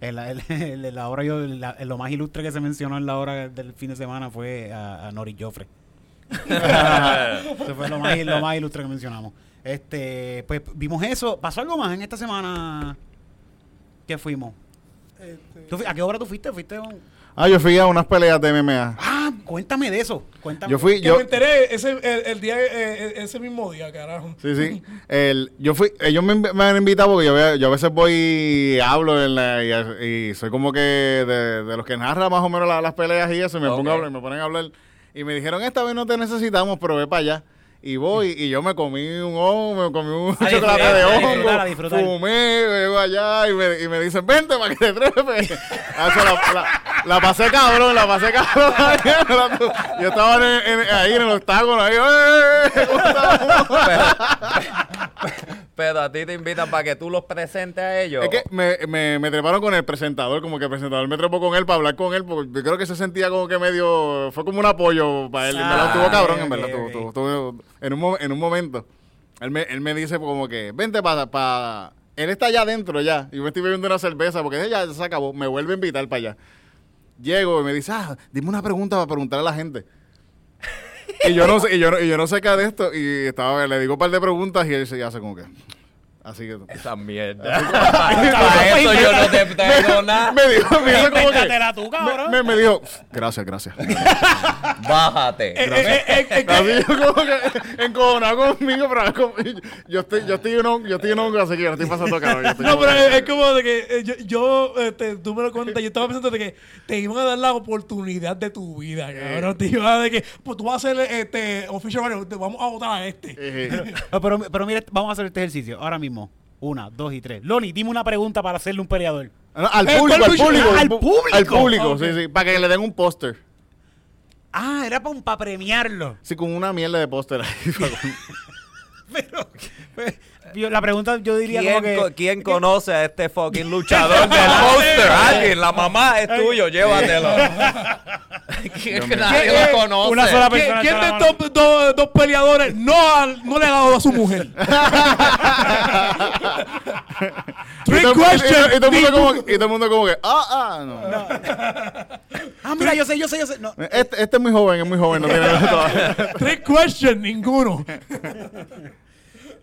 la, obra yo, la- lo más ilustre que se mencionó en la obra del fin de semana fue a, a Nori Joffre. Eso fue lo más, lo más ilustre que mencionamos. Este, pues vimos eso. ¿Pasó algo más en esta semana que fuimos? este, ¿Tú fui- ¿A qué obra tú fuiste? ¿Fuiste a un- ah, yo fui a unas peleas de MMA. Ah, cuéntame de eso. Cuéntame. Yo fui, yo... me enteré ese, el, el día, eh, ese mismo día, carajo. Sí, sí. El, yo fui, ellos me, me han invitado porque yo, yo a veces voy y hablo en la- y, y soy como que de, de los que narra más o menos la- las peleas y eso, y me pongo a hablar, me ponen a hablar. Y me dijeron, esta vez no te necesitamos, pero ve para allá. Y voy y yo me comí un hongo, me comí un A chocolate de hongo, fumé, llego allá y me, y me dicen, vente para que te trepes. Ah, la, la- la pasé cabrón, la pasé cabrón. yo estaba en- en- ahí en el octágono, ahí. A ti te invitan para que tú los presentes a ellos. Es que me, me, me treparon con el presentador, como que el presentador me trepó con él para hablar con él, porque yo creo que se sentía como que medio, fue como un apoyo para él, en verdad Ah, estuvo cabrón, en verdad, ok. estuvo- estuvo- estuvo- en, un, en un momento, él me, él me dice como que, vente para, para, él está allá adentro ya, y me estoy bebiendo una cerveza, porque ya se acabó, me vuelve a invitar para allá. Llego y me dice, ah, dime una pregunta para preguntar a la gente. y yo no sé, y yo, y yo no sé qué de esto, y estaba, le digo un par de preguntas y él se hace como que... Así que... Esa mierda. Para eso yo no te traigo nada. Me dijo, me como que... Tú, cabrón. Me, me dijo, gracias, gracias. Bájate. Eh, eh, eh, Así yo como que encojonado conmigo, pero como- yo estoy, yo estoy en un, yo estoy en un, así que yo no estoy pasando estoy No, pero es, es como de que yo, yo, este, tú me lo cuentas, yo estaba pensando de que te iban a dar la oportunidad de tu vida, cabrón. Te iban a de que, pues tú vas a ser este, official vamos a votar a este. No, pero, pero mire, vamos a hacer este ejercicio ahora mismo. Una, dos y tres. Loni, dime una pregunta para hacerle un peleador. no, al Eh, público, ¿cuál al público. Ah, al público. Al público, sí, sí. Para que le den un póster. Ah, era para premiarlo. Sí, con una mierda de póster ahí. Pero, yo- la pregunta yo diría ¿Quién, como que... quién conoce a este fucking luchador del póster? Alguien, la mamá es tuyo, llévatelo. ¿Quién lo conoce? Una sola ¿Quién, persona quién alza de estos dos, dos peleadores no, ha- no le ha dado a su mujer? y, Trick question. y- y todo el mundo como, y todo el mundo como que, ah, ah, no. Ah, mira, yo sé, yo sé, yo sé. No. Este, este es muy joven, es muy joven, no tiene. Trick question, ninguno.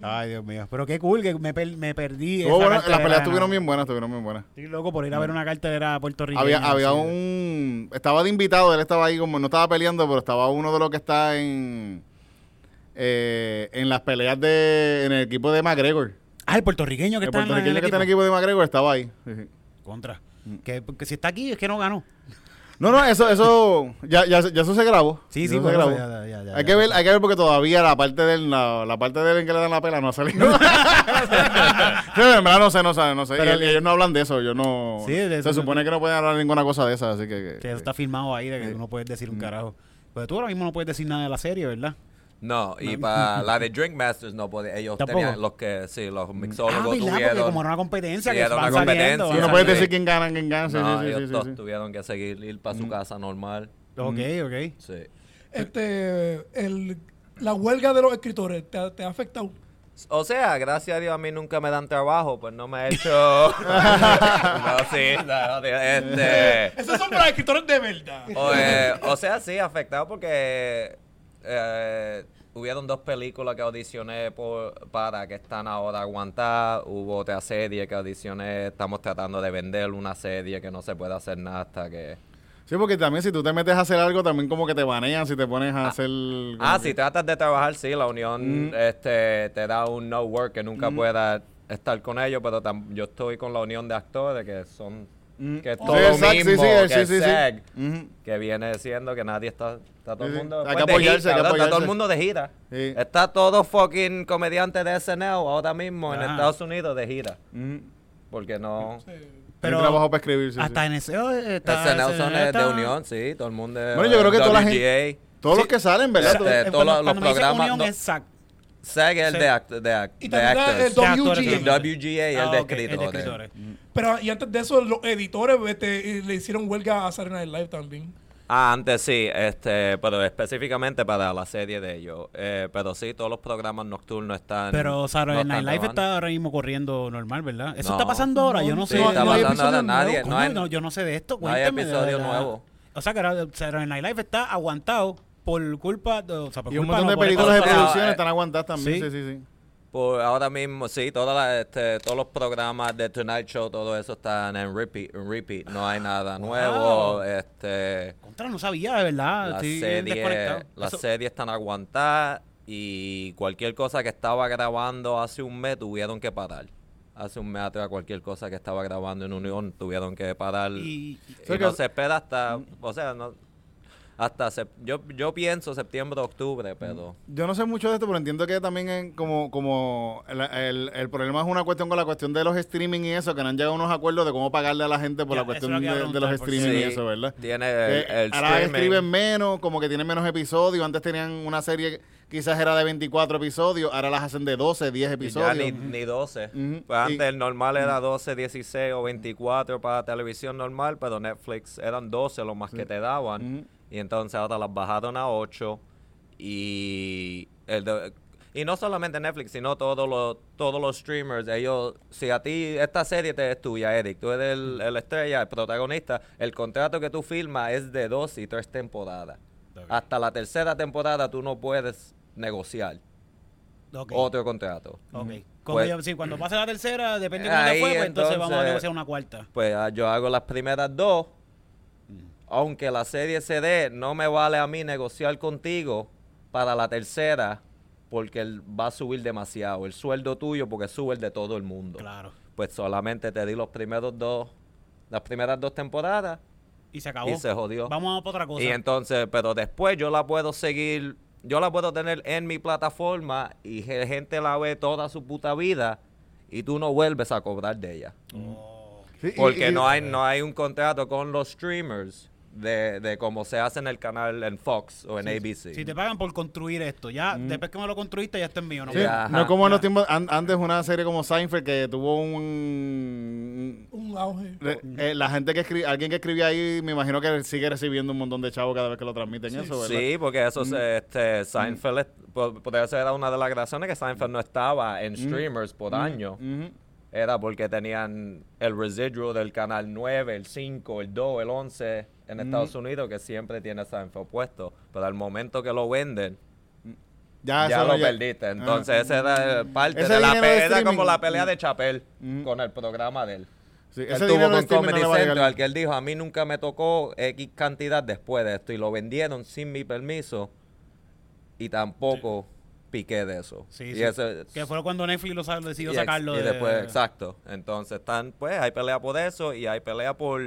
Ay, Dios mío. Pero qué cool que me, per- me perdí. Estuvo esa bueno, las cartelera, peleas ¿no? estuvieron bien buenas, estuvieron bien buenas. Estoy loco por ir a ver una cartelera puertorriqueña. Había, había así. un. Estaba de invitado, él estaba ahí como no estaba peleando, pero estaba uno de los que está en. eh, en las peleas de. En el equipo de McGregor. Ah, el puertorriqueño que El está en la- puertorriqueño el que está en el equipo. equipo de McGregor estaba ahí. Sí, sí. Contra. Que, que si está aquí es que no ganó. No, no, eso, eso. Ya, ya, ya eso se grabó. Sí, sí, se grabó. ya, ya, ya, ya, hay que ver, hay que ver porque todavía la parte del, la, la parte del en que le dan la pela no ha salido. Sí, en verdad no sé, no sé, no sé. Pero- Y el- ellos no hablan de eso, yo no. Sí, de eso se no- supone que no pueden hablar ninguna cosa de esa, así que. Que eso está filmado ahí de que Sí. tú no puedes Mm. decir un carajo. Pero tú ahora mismo no puedes decir nada de la serie, ¿verdad? No, y para la de Drink Masters no podía. Ellos ¿Tampoco? tenían los que, sí, los Ah, mixólogos. Porque tuvieron. como era una competencia Sí, que era una saliendo. Tú competencia. no puedes decir quién gana, quién gana. Sí, no, sí, sí, ellos sí, sí, todos sí. Tuvieron que seguir, ir para su casa normal. Ok, ok. Sí. Este, el, la huelga de los escritores, ¿te, ha- te ha afectado? O sea, gracias a Dios a mí nunca me dan trabajo, pues no me he hecho. no, sí, no, este. Esos son para los escritores de verdad. O, eh, o sea, sí, afectado porque eh, hubieron dos películas que audicioné por, para que están ahora aguantadas. Hubo otra serie que audicioné. Estamos tratando de vender una serie que no se puede hacer nada hasta que. Sí, porque también si tú te metes a hacer algo, también como que te banean si te pones a hacer. como Ah, que- si tratas de trabajar, sí, la unión Mm. este, te da un no work que nunca puedas estar con ellos, pero tam- yo estoy con la unión de actores que son Mm. Que es Sí, todo exacto, sí, mismo sí, que sí, sí, sí. Que viene siendo que nadie está, está todo el Sí, sí. mundo Hay pues, que de apoyarse, gira, hay que ¿verdad? está todo el apoyarse. mundo de gira. Sí. Está todo fucking comediante de SNL ahora mismo en. Estados Unidos de gira, porque no Pero trabajo para escribir, sí, hasta sí. en ese eh, está, SNL son de, está- de unión, sí, todo el mundo es Bueno, yo creo que toda la WGA. gente- Todos los que salen, ¿verdad? Sí. Todos- Eh, todos cuando- los- los cuando dice programas unión no- es SAG. Es el de, act de, act Y de actors. el De WGA. El WGA y el Ah, de ok, el de escritores. Pero y antes de eso, los editores este, le hicieron huelga a Saturday Night Live también. Ah, antes sí, este, pero específicamente para la serie de ellos. Eh, pero sí, todos los programas nocturnos están. Pero Saturday no Night Live está ahora mismo corriendo normal, ¿verdad? ¿Eso No. está pasando ahora? Yo no Sí, sé. está no hay pasando ahora. episodio Nadie, nuevo. no hay, No, yo no sé de esto. no hay Cuénteme de episodio nuevo. O sea, que ahora Saturday Night Live está aguantado por culpa de, o sea, por Y un culpa montón no, de por películas de producción eh, están aguantadas también. sí. Sí, sí, sí. Por ahora mismo, sí, todas las, este, todos los programas de Tonight Show, todo eso están en repeat. En repeat. No hay nada nuevo. Este, Contra, no sabía, de verdad. Estoy desconectado. las Eso- series están aguantadas y cualquier cosa que estaba grabando hace un mes tuvieron que parar. Hace un mes atrás cualquier cosa que estaba grabando en Unión tuvieron que parar Y- y, O sea no que- se espera hasta, o sea, no, hasta sep- yo, yo pienso septiembre, octubre, pero Yo no sé mucho de esto, pero entiendo que también en- como, como el, el- el problema es una cuestión con la cuestión de los streaming y eso, que no han llegado a unos acuerdos de cómo pagarle a la gente por Ya, la cuestión de, los streaming y eso, ¿verdad? tiene el, el ahora streaming. escriben menos, como que tienen menos episodios. Antes tenían una serie quizás era de 24 episodios, ahora las hacen de 12, 10 Y ya episodios. ni, ni 12. Ujú. Pues antes Y- el normal era 12, 16 o 24 para televisión normal, pero Netflix eran 12 lo más que te daban. Y entonces ahora las bajaron a 8. Y, el de- y no solamente Netflix, sino todos los, todos los streamers. Ellos, si a ti esta serie te es tuya, Eric, tú eres el, el estrella, el protagonista, el contrato que tú firmas es de dos y tres temporadas. Hasta la tercera temporada tú no puedes negociar. Otro contrato. Ok. Pues- Cuando, ya- sí, cuando pase la tercera, depende de cómo fue, pues entonces, vamos a negociar una cuarta. Pues ah, yo hago las primeras dos. Aunque la serie se dé, no me vale a mí negociar contigo para la tercera porque él va a subir demasiado. El sueldo tuyo porque sube el de todo el mundo. Claro. Pues solamente te di los primeros dos, las primeras dos temporadas Y se acabó. y se jodió. Vamos a por otra cosa. Y entonces, pero después yo la puedo seguir, yo la puedo tener en mi plataforma y ge- gente la ve toda su puta vida y tú no vuelves a cobrar de ella. Sí, y- Porque y- no hay no hay un contrato con los streamers de, de como se hace en el canal en Fox o en ABC. Si te pagan por construir esto, ya Mm. después que me lo construiste, ya esto es mío. ¿no? Sí, no como en los tiempos, an- antes una serie como Seinfeld que tuvo un... Un auge. re- eh, la gente que escribe, alguien que escribía ahí, me imagino que sigue recibiendo un montón de chavos cada vez que lo transmiten eso, ¿verdad? Sí, porque eso se, este, Seinfeld, podría ser una de las razones que Seinfeld no estaba en streamers por año. Ujú. Era porque tenían el residual del canal 9, el 5, el 2, el 11 en Estados Unidos, que siempre tiene Seinfeld puesto. Pero al momento que lo venden, Ya, ya eso lo no- perdiste. Entonces, Ah. esa era parte Ese de la pelea, streaming. como la pelea de Chapel Mm. con el programa de él. Sí, Él ese tuvo con no Comedy llegar. Central, que él dijo, a mí nunca me tocó X cantidad después de esto, y lo vendieron sin mi permiso, y tampoco piqué de eso. Sí, y sí. Que fue cuando Netflix lo decidió y sacarlo y de... después, exacto. Entonces están, pues, hay pelea por eso y hay pelea por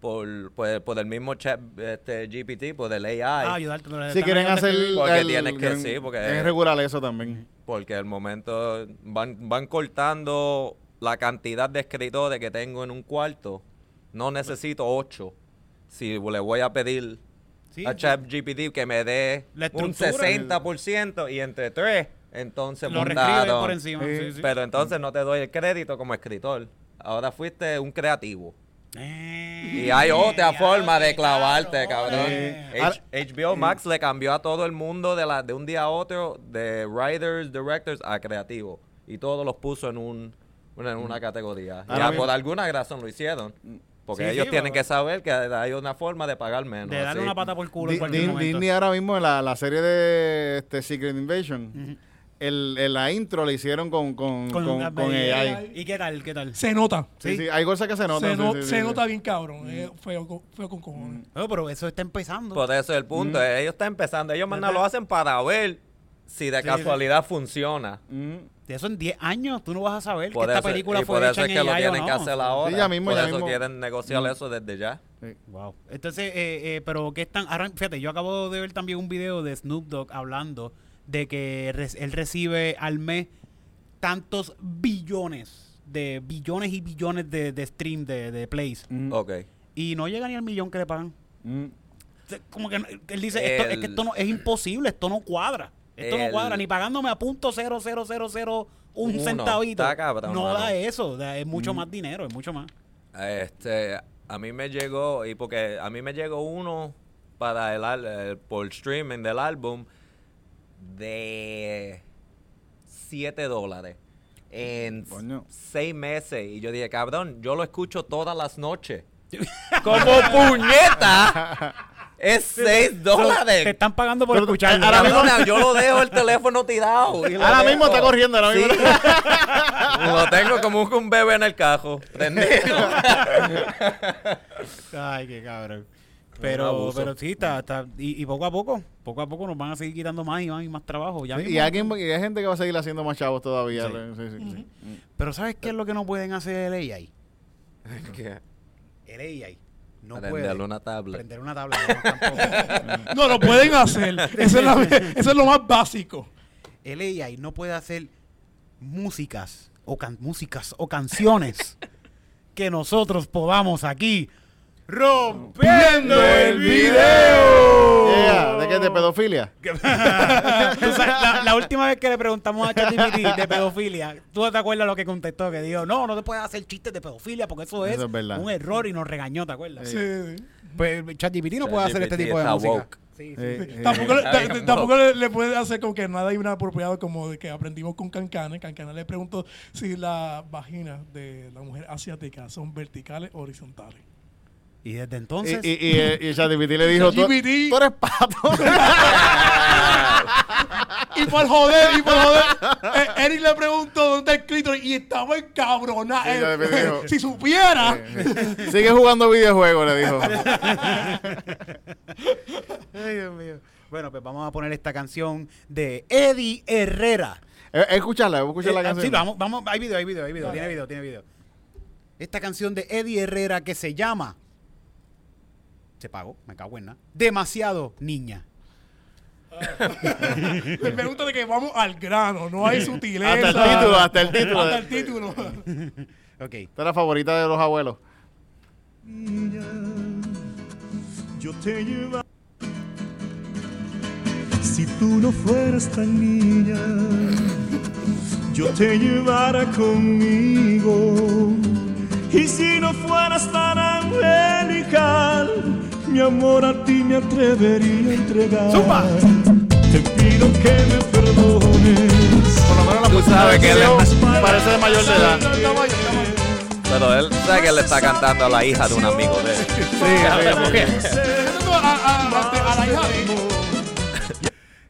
por, por, por el mismo chat este, GPT, por el AI. Ah, ayudarte. Si quieren hacer... Porque el- tienen que- sí, porque- Es regular eso también. Porque al momento van, van cortando la cantidad de escritores que tengo en un cuarto. No necesito ocho. Si le voy a pedir Sí, a. ChatGPT que me dé un estructura. 60% y entre tres, entonces Lo montaron. por encima. Sí. sí, sí. Pero entonces no te doy el crédito como escritor. Ahora fuiste un creativo. Eh, Y hay otra forma de claro, clavarte, cabrón. eh. HBO Max le cambió a todo el mundo de, la, de un día a otro, de writers, directors, a creativos. Y todos los puso en, un, una- en una categoría. Ahora ya por alguna razón lo hicieron. Porque Sí, ellos sí, tienen pero- que saber que hay una forma de pagar menos. De darle así. una pata por culo en cualquier Di- momento. Disney ahora mismo en la, la serie de este, Secret Invasion, el, el- la intro la hicieron con, con, con, Con- con AI. ¿Y qué tal? ¿Qué tal? Se nota. Sí, Sí. sí, hay cosas que se notan. se sí, no- sí, sí, se sí. nota bien cabrón. Es feo, con- feo con cojones. No, pero eso está empezando. Por eso es el punto. Ellos están empezando. Ellos más nada lo hacen para ver si de Sí, casualidad funciona. De eso en 10 años tú no vas a saber Por que esta película y fue por hecha eso es en que lo tienen que no. hacer ahora. Sí, ya mismo, por ya eso mismo. quieren negociar eso desde ya. Wow. Entonces, eh, eh, pero ¿qué están? Fíjate, yo acabo de ver también un video de Snoop Dogg hablando de que él recibe al mes tantos billones, de billones y billones de, de stream, de, de plays. Ujú. Ok. Y no llega ni al millón que le pagan. Sea, Como que él dice, esto, es que esto no, es imposible, esto no cuadra. Esto no cuadra, ni pagándome a punto cero cero cero cero un Uno. centavito. Está cabrón, no mano. da eso, da- es mucho más dinero, es mucho más. Este, a mí me llegó, y porque a mí me llegó uno para el, el- por streaming del álbum de 7 dólares en Coño. 6 meses. Y yo dije, cabrón, yo lo escucho todas las noches. ¡Como puñeta! Es 6 Te dólares. están pagando por escucharlo. ahora mismo- yo lo dejo el teléfono tirado. y Ahora mismo dejo. está corriendo, ahora mismo. Lo tengo como un- un bebé en el cajo, prendido. Ay, qué cabrón. Pero, pero sí, está, está y, y poco a poco, poco a poco nos van a seguir quitando más y más y más trabajo. Ya Sí, mismo- y, alguien, y hay gente que va a seguir haciendo más chavos todavía. Sí. Sí, sí, sí. Pero ¿sabes qué es lo que no pueden hacer el AI? ¿Qué? El AI no Prenderle puede una tablet. prender una tabla. no, tampoco. No, lo pueden hacer. Eso es, la- eso es lo más básico. el AI no puede hacer músicas o can- músicas o canciones que nosotros podamos aquí rompiendo el video. Yeah, ¿De qué? ¿De pedofilia? Tú sabes, la, la última vez que le preguntamos a ChatGPT de pedofilia, ¿tú te acuerdas lo que contestó? Que dijo, no, no te puedes hacer chistes de pedofilia porque eso es, Eso es verdad. un error y nos regañó, ¿te acuerdas? Sí, sí. Pues ChatGPT no puede hacer este tipo de música. woke. Sí, sí. Eh, eh, Tampoco, bien, tampoco le, le puede hacer como que nada hay una apropiado como de que aprendimos con Cancana. Cancana le preguntó si las vaginas de la mujer asiática son verticales o horizontales. Y desde y, entonces... y, y, eh, y ChatGPT le dijo, tú, tú eres pato. Y y por joder, y por joder, eh, Eric le preguntó dónde está clítoris y estaba encabronado. Sí, Eh, si supiera. Sigue jugando videojuegos, le dijo. Ay, Dios mío. Bueno, pues vamos a poner esta canción de Eddie Herrera. Eh, escúchala, escucha la Eh, canción. Sí, vamos, vamos, hay video, hay video, hay video, tiene video, tiene video. Esta canción de Eddie Herrera que se llama Se pagó, me cago en nada. Demasiado niña. Me gusta de que vamos al grano, no hay sutileza. Hasta el título, hasta el título. Hasta el título. Ok. Esta es la favorita de los abuelos. yo te llevo. Si tú no fueras tan niña, yo te llevara conmigo. Y si no fueras tan angelical, mi amor a ti me atrevería a entregar. ¡Zumba! Te pido que me perdones. Por lo menos la música sabes que él es- parece de mayor de edad. Pero él sabe que él le está cantando a la hija de un amigo de él. Sí, sí, sí. a, a- a- a la hija de él.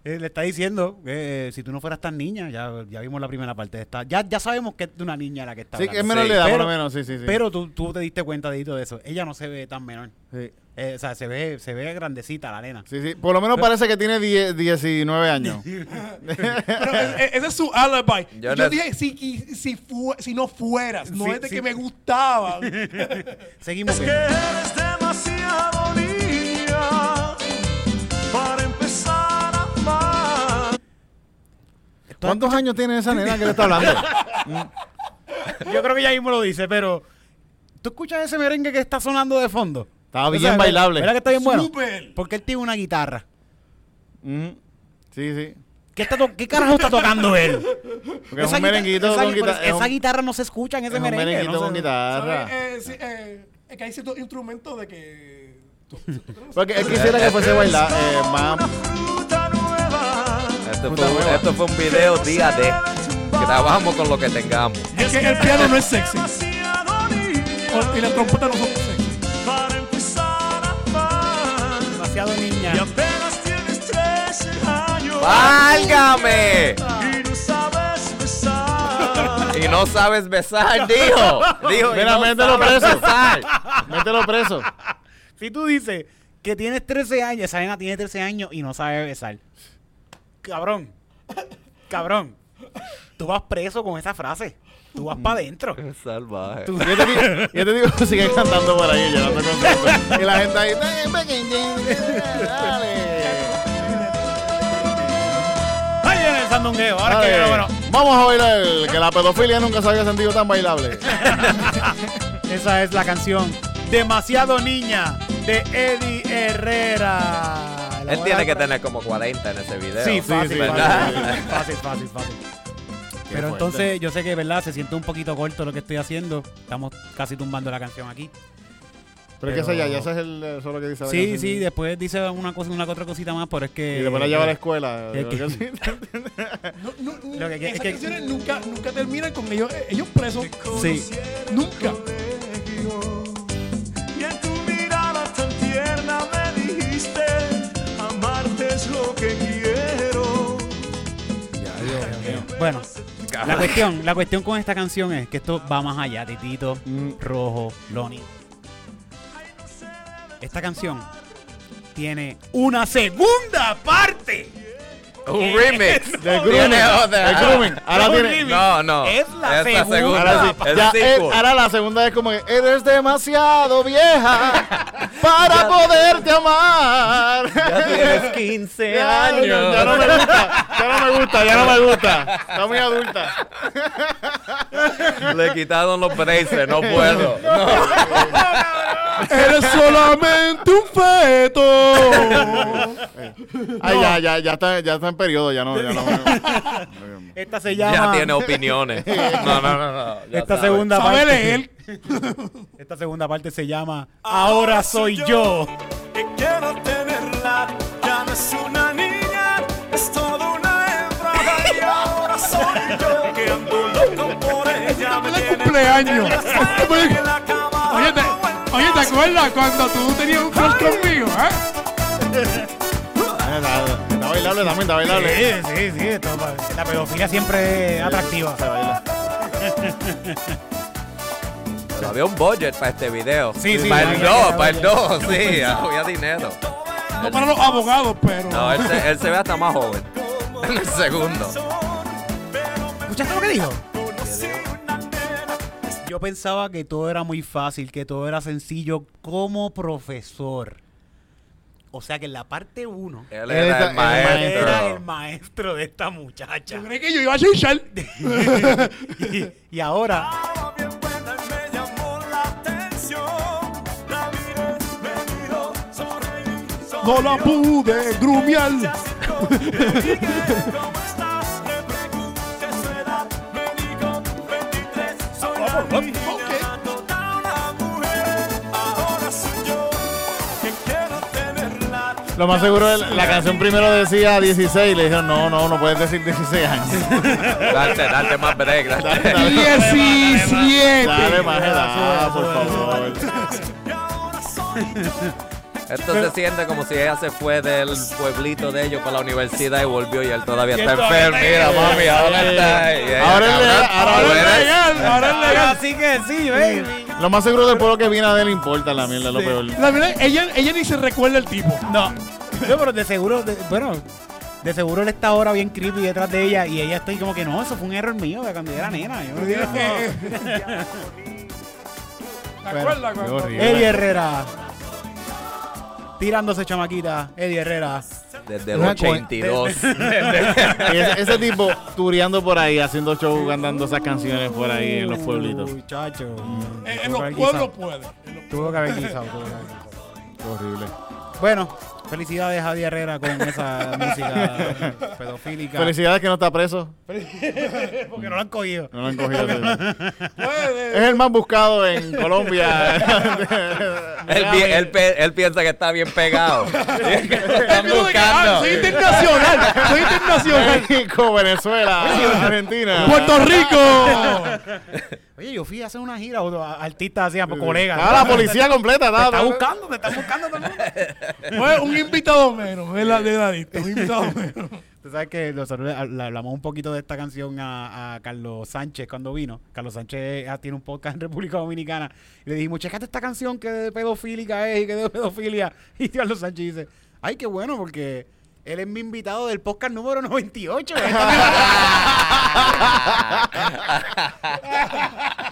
Eh, le está diciendo que eh, si tú no fueras tan niña, ya, ya vimos la primera parte de esta. Ya, ya sabemos que es de una niña la que está Sí, que es menor Sí, de edad, pero- por lo menos, sí, sí, sí. Pero tú, tú te diste cuenta de eso. Ella no se ve tan menor. Sí. Eh, o sea, se ve, se ve grandecita la nena. Sí, sí. Por lo menos parece que tiene 10, 19 años. Pero ese es su alibi. Yo Yo, no- dije, si, si, fu- si no fueras, no Sí, es de sí. que me gustaba. Seguimos que bien. eres ¿Cuántos años tiene esa nena que le está hablando? Yo creo que ya mismo lo dice, pero ¿tú escuchas ese merengue que está sonando de fondo? Estaba bien bailable. ¿Verdad que está bien bueno? Porque él tiene una guitarra. Ujú. Sí, sí. ¿Qué, está ¿Qué carajo está tocando él? Porque es Esa un guita- merenguito esa, con guitarra. Esa guitarra no se escucha en ese es un merengue. merenguito no con se- guitarra. Eh, sí, eh, es que hay ciertos instrumentos de que. Porque él quisiera que fuese bailar eh, más. Esto fue, un- hueva. esto fue un video día de. Grabamos con lo que tengamos. Es que el piano no es sexy. O- Y las trompetas no son sexy. para empezar a amar. Demasiado Y niña. apenas tienes 13 años. ¡Válgame! Y no sabes besar. Y no sabes besar, dijo. Dijo, y Mira, no mételo preso. besar. Mételo preso. Si tú dices que tienes 13 años, esa nena tiene 13 años y no sabe besar. Cabrón. Cabrón. Tú vas preso con esa frase. Tú vas para adentro. Salvaje. Y este tipo, y este tipo sigue cantando por ahí, llenando conciertos. Y la gente ahí. Dale. ¡Ay, en el sandungueo! Ahora Dale. que viene, bueno. Vamos a bailar. Que la pedofilia nunca se había sentido tan bailable. Esa es la canción Demasiado Niña de Eddie Herrera. Él tiene que tener como 40 en ese video. Sí, fácil, sí, ¿verdad? fácil, fácil, fácil, fácil. Pero entonces yo sé que, ¿verdad? Se siente un poquito corto lo que estoy haciendo. Estamos casi tumbando la canción aquí. Pero es que Pero- ese ya, ya ese es el, eso es lo que dice Sí, sí, después dice una cosa, una que otra cosita más, pero es que... Y después la lleva a la escuela. Es que-. No, no, Lo que- esas es que- canciones nunca, nunca terminan con ellos, ellos presos. Sí. Nunca. Y en tu mirada tan tierna me dijiste, es lo que quiero. Bueno, la cuestión, la cuestión con esta canción es que esto va más allá, Titito, Mm. Rojo, Loni. Esta canción tiene una segunda parte. Un remix. Del Tiene grooming. otra. Del grooming. Ahora Es tiene. remix. No, no. Es la Esta segunda. Ahora sí. El Ya, eh, ahora la segunda es como que eres demasiado vieja para poderte amar. Ya tienes 15 Ya, años. Ya, no me gusta, ya no me gusta, ya no me gusta. Está muy adulta. Le quitaron los braces, no puedo. No. Eres solamente un feto. Ay, ya, ya, ya está, ya está en periodo, ya no, ya no. Esta se Ya llama. tiene opiniones. No, no, no. no. Ya esta sabe. segunda ¿Sabe parte. leer? Esta segunda parte se llama Ahora soy yo. Que quiero tenerla, ya no es una niña, es toda una hembra. Y ahora soy yo que ando loco por ella. Me tiene cumpleaños. en la cama. Oye, te, oye, ¿te acuerdas cuando tú tenías un crush conmigo, eh? Está, bailable también, está bailable. Sí, sí, sí. pa- la pedofilia siempre es atractiva. Se baila. Pero había un budget para este video. Sí, sí, Para el no, para el no, sí, había dinero. No para los abogados, pero. No, él se, él se ve hasta más joven. En el segundo. ¿Escuchaste lo que dijo? Yo pensaba que todo era muy fácil, que todo era sencillo como profesor. O sea que en la parte 1 Él era el el maestro. era el maestro de esta muchacha. ¿Tú crees que yo iba a chichar? y, y ahora No la pude grumiar. Lo más seguro es la canción primero decía 16 y le dijeron, no, no, no puedes decir 16 años. Darte, darte más break. Dale, Darte. dale. 17. Dale más edad, por favor. Esto se siente como si ella se fue del pueblito de ellos para la universidad y volvió y él todavía está enfermo. Mira, mami, ahora está. Ahora es legal, ahora es legal, ahora es legal. Así que sí, baby. Lo más seguro del pueblo que viene de él importa la mierda, es lo peor. La verdad, ella, ella ni se recuerda el tipo. No. No, pero de seguro, de- bueno, de seguro él está ahora bien creepy detrás de ella y ella está ahí como que no, eso fue un error mío de cambiar a nena. Yo no ¿Te acuerdas? cuando-. Eddie Herrera. Tirándose chamaquita. Eddie Herrera. Desde el Una 82. Y ese, ese tipo tureando por ahí, haciendo show, cantando esas canciones por ahí en los pueblitos. Muchacho. En, en los pueblos puede. Tuvo que haber guisado, tuvo que haber guisado. Qué horrible. Bueno, felicidades a Eddie Herrera con esa música pedofílica. Felicidades que no está preso. Porque no lo han cogido. No lo han cogido. Es el más buscado en Colombia. él, piensa que está bien pegado. Están ah, buscando. Soy internacional. Soy internacional. México, Venezuela, Argentina. Puerto Rico. Oye, yo fui a hacer una gira, o- a- artistas así, a colegas. Estaba la policía completa. Te estaba- está buscando, te están buscando también. Fue un invitado menos. Es la de la lista. Un invitado menos. Tú sabes que nosotros hablamos un poquito de esta canción a, a Carlos Sánchez cuando vino. Carlos Sánchez ah, tiene un podcast en República Dominicana. Y le dijimos, checate esta canción que de pedofílica es y que de pedofilia. Y Carlos Sánchez dice, ay, qué bueno, porque él es mi invitado del podcast número 98.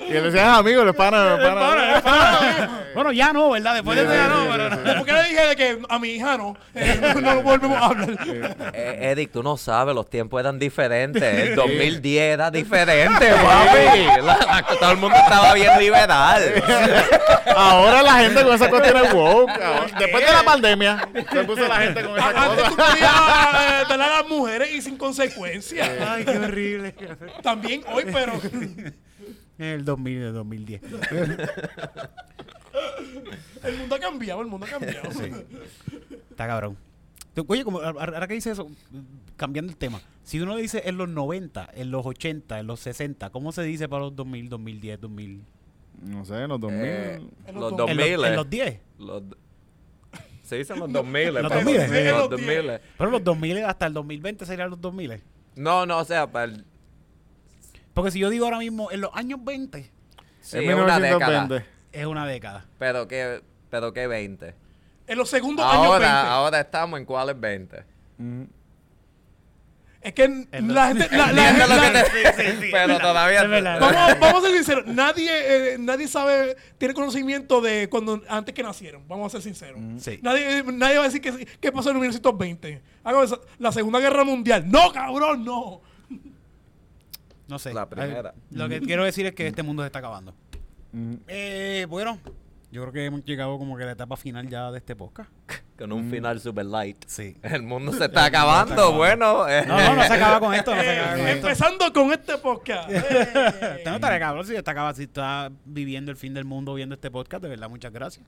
Y le decían amigos, los panas, los panas. bueno, ya no, ¿verdad? Después de eso ya no, pero no. ¿Por qué le dije de que a mi hija no? Eh, no, volvemos a hablar. Eh, tú no sabes, los tiempos eran diferentes. El 2010 era diferente, papi. La- la- todo el mundo estaba bien liberal. Ahora la gente con esa cuestión woke. ahora- Después de la pandemia, se puso la gente con esa Antes tú cosa. podías eh, darle a las mujeres y sin consecuencias. Ay, qué horrible. También hoy, pero En el 2000, el 2010. el mundo ha cambiado, el mundo ha cambiado. Está cabrón. Tú- Oye, como, ahora que dice eso, cambiando el tema, si uno dice en los 90, en los 80, en los 60, ¿cómo se dice para los 2000, 2010, 2000? No sé, en los 2000. Eh, En los los 2000. En los, en los 10. Los- se dicen los 2000. Los papi. 2000. Sí, En los los 2000. Pero los 2000 hasta el 2020 serían los 2000. No, no, o sea, para el, Porque si yo digo ahora mismo en los años 20, sí, en es una década. 1920. es una década. Pero que, pero que 20. En los segundos años 20. Ahora, ahora estamos en cuáles 20. Mm. Es que En la gente. la- la- Entiendo lo la- que te- Pero todavía. Es verdad. Vamos, vamos a ser sinceros. Nadie, eh, nadie sabe, tiene conocimiento de cuando antes que nacieron. Vamos a ser sinceros. Sí. Nadie, nadie va a decir que, qué pasó en 1920. Hago eso, la Segunda Guerra Mundial. No, cabrón, no. No sé. La primera. Eh, Lo que quiero decir es que este mundo se está acabando. Mm. Eh, bueno, yo creo que hemos llegado como que a la etapa final ya de este podcast. Con un final super light. Sí. El mundo se está acabando. Bueno. eh, No, no, no se acaba con esto, no se Eh, acaba con esto. empezando con este podcast. Usted no estaría cabrón si está, acaba- si está viviendo el fin del mundo viendo este podcast. De verdad, muchas gracias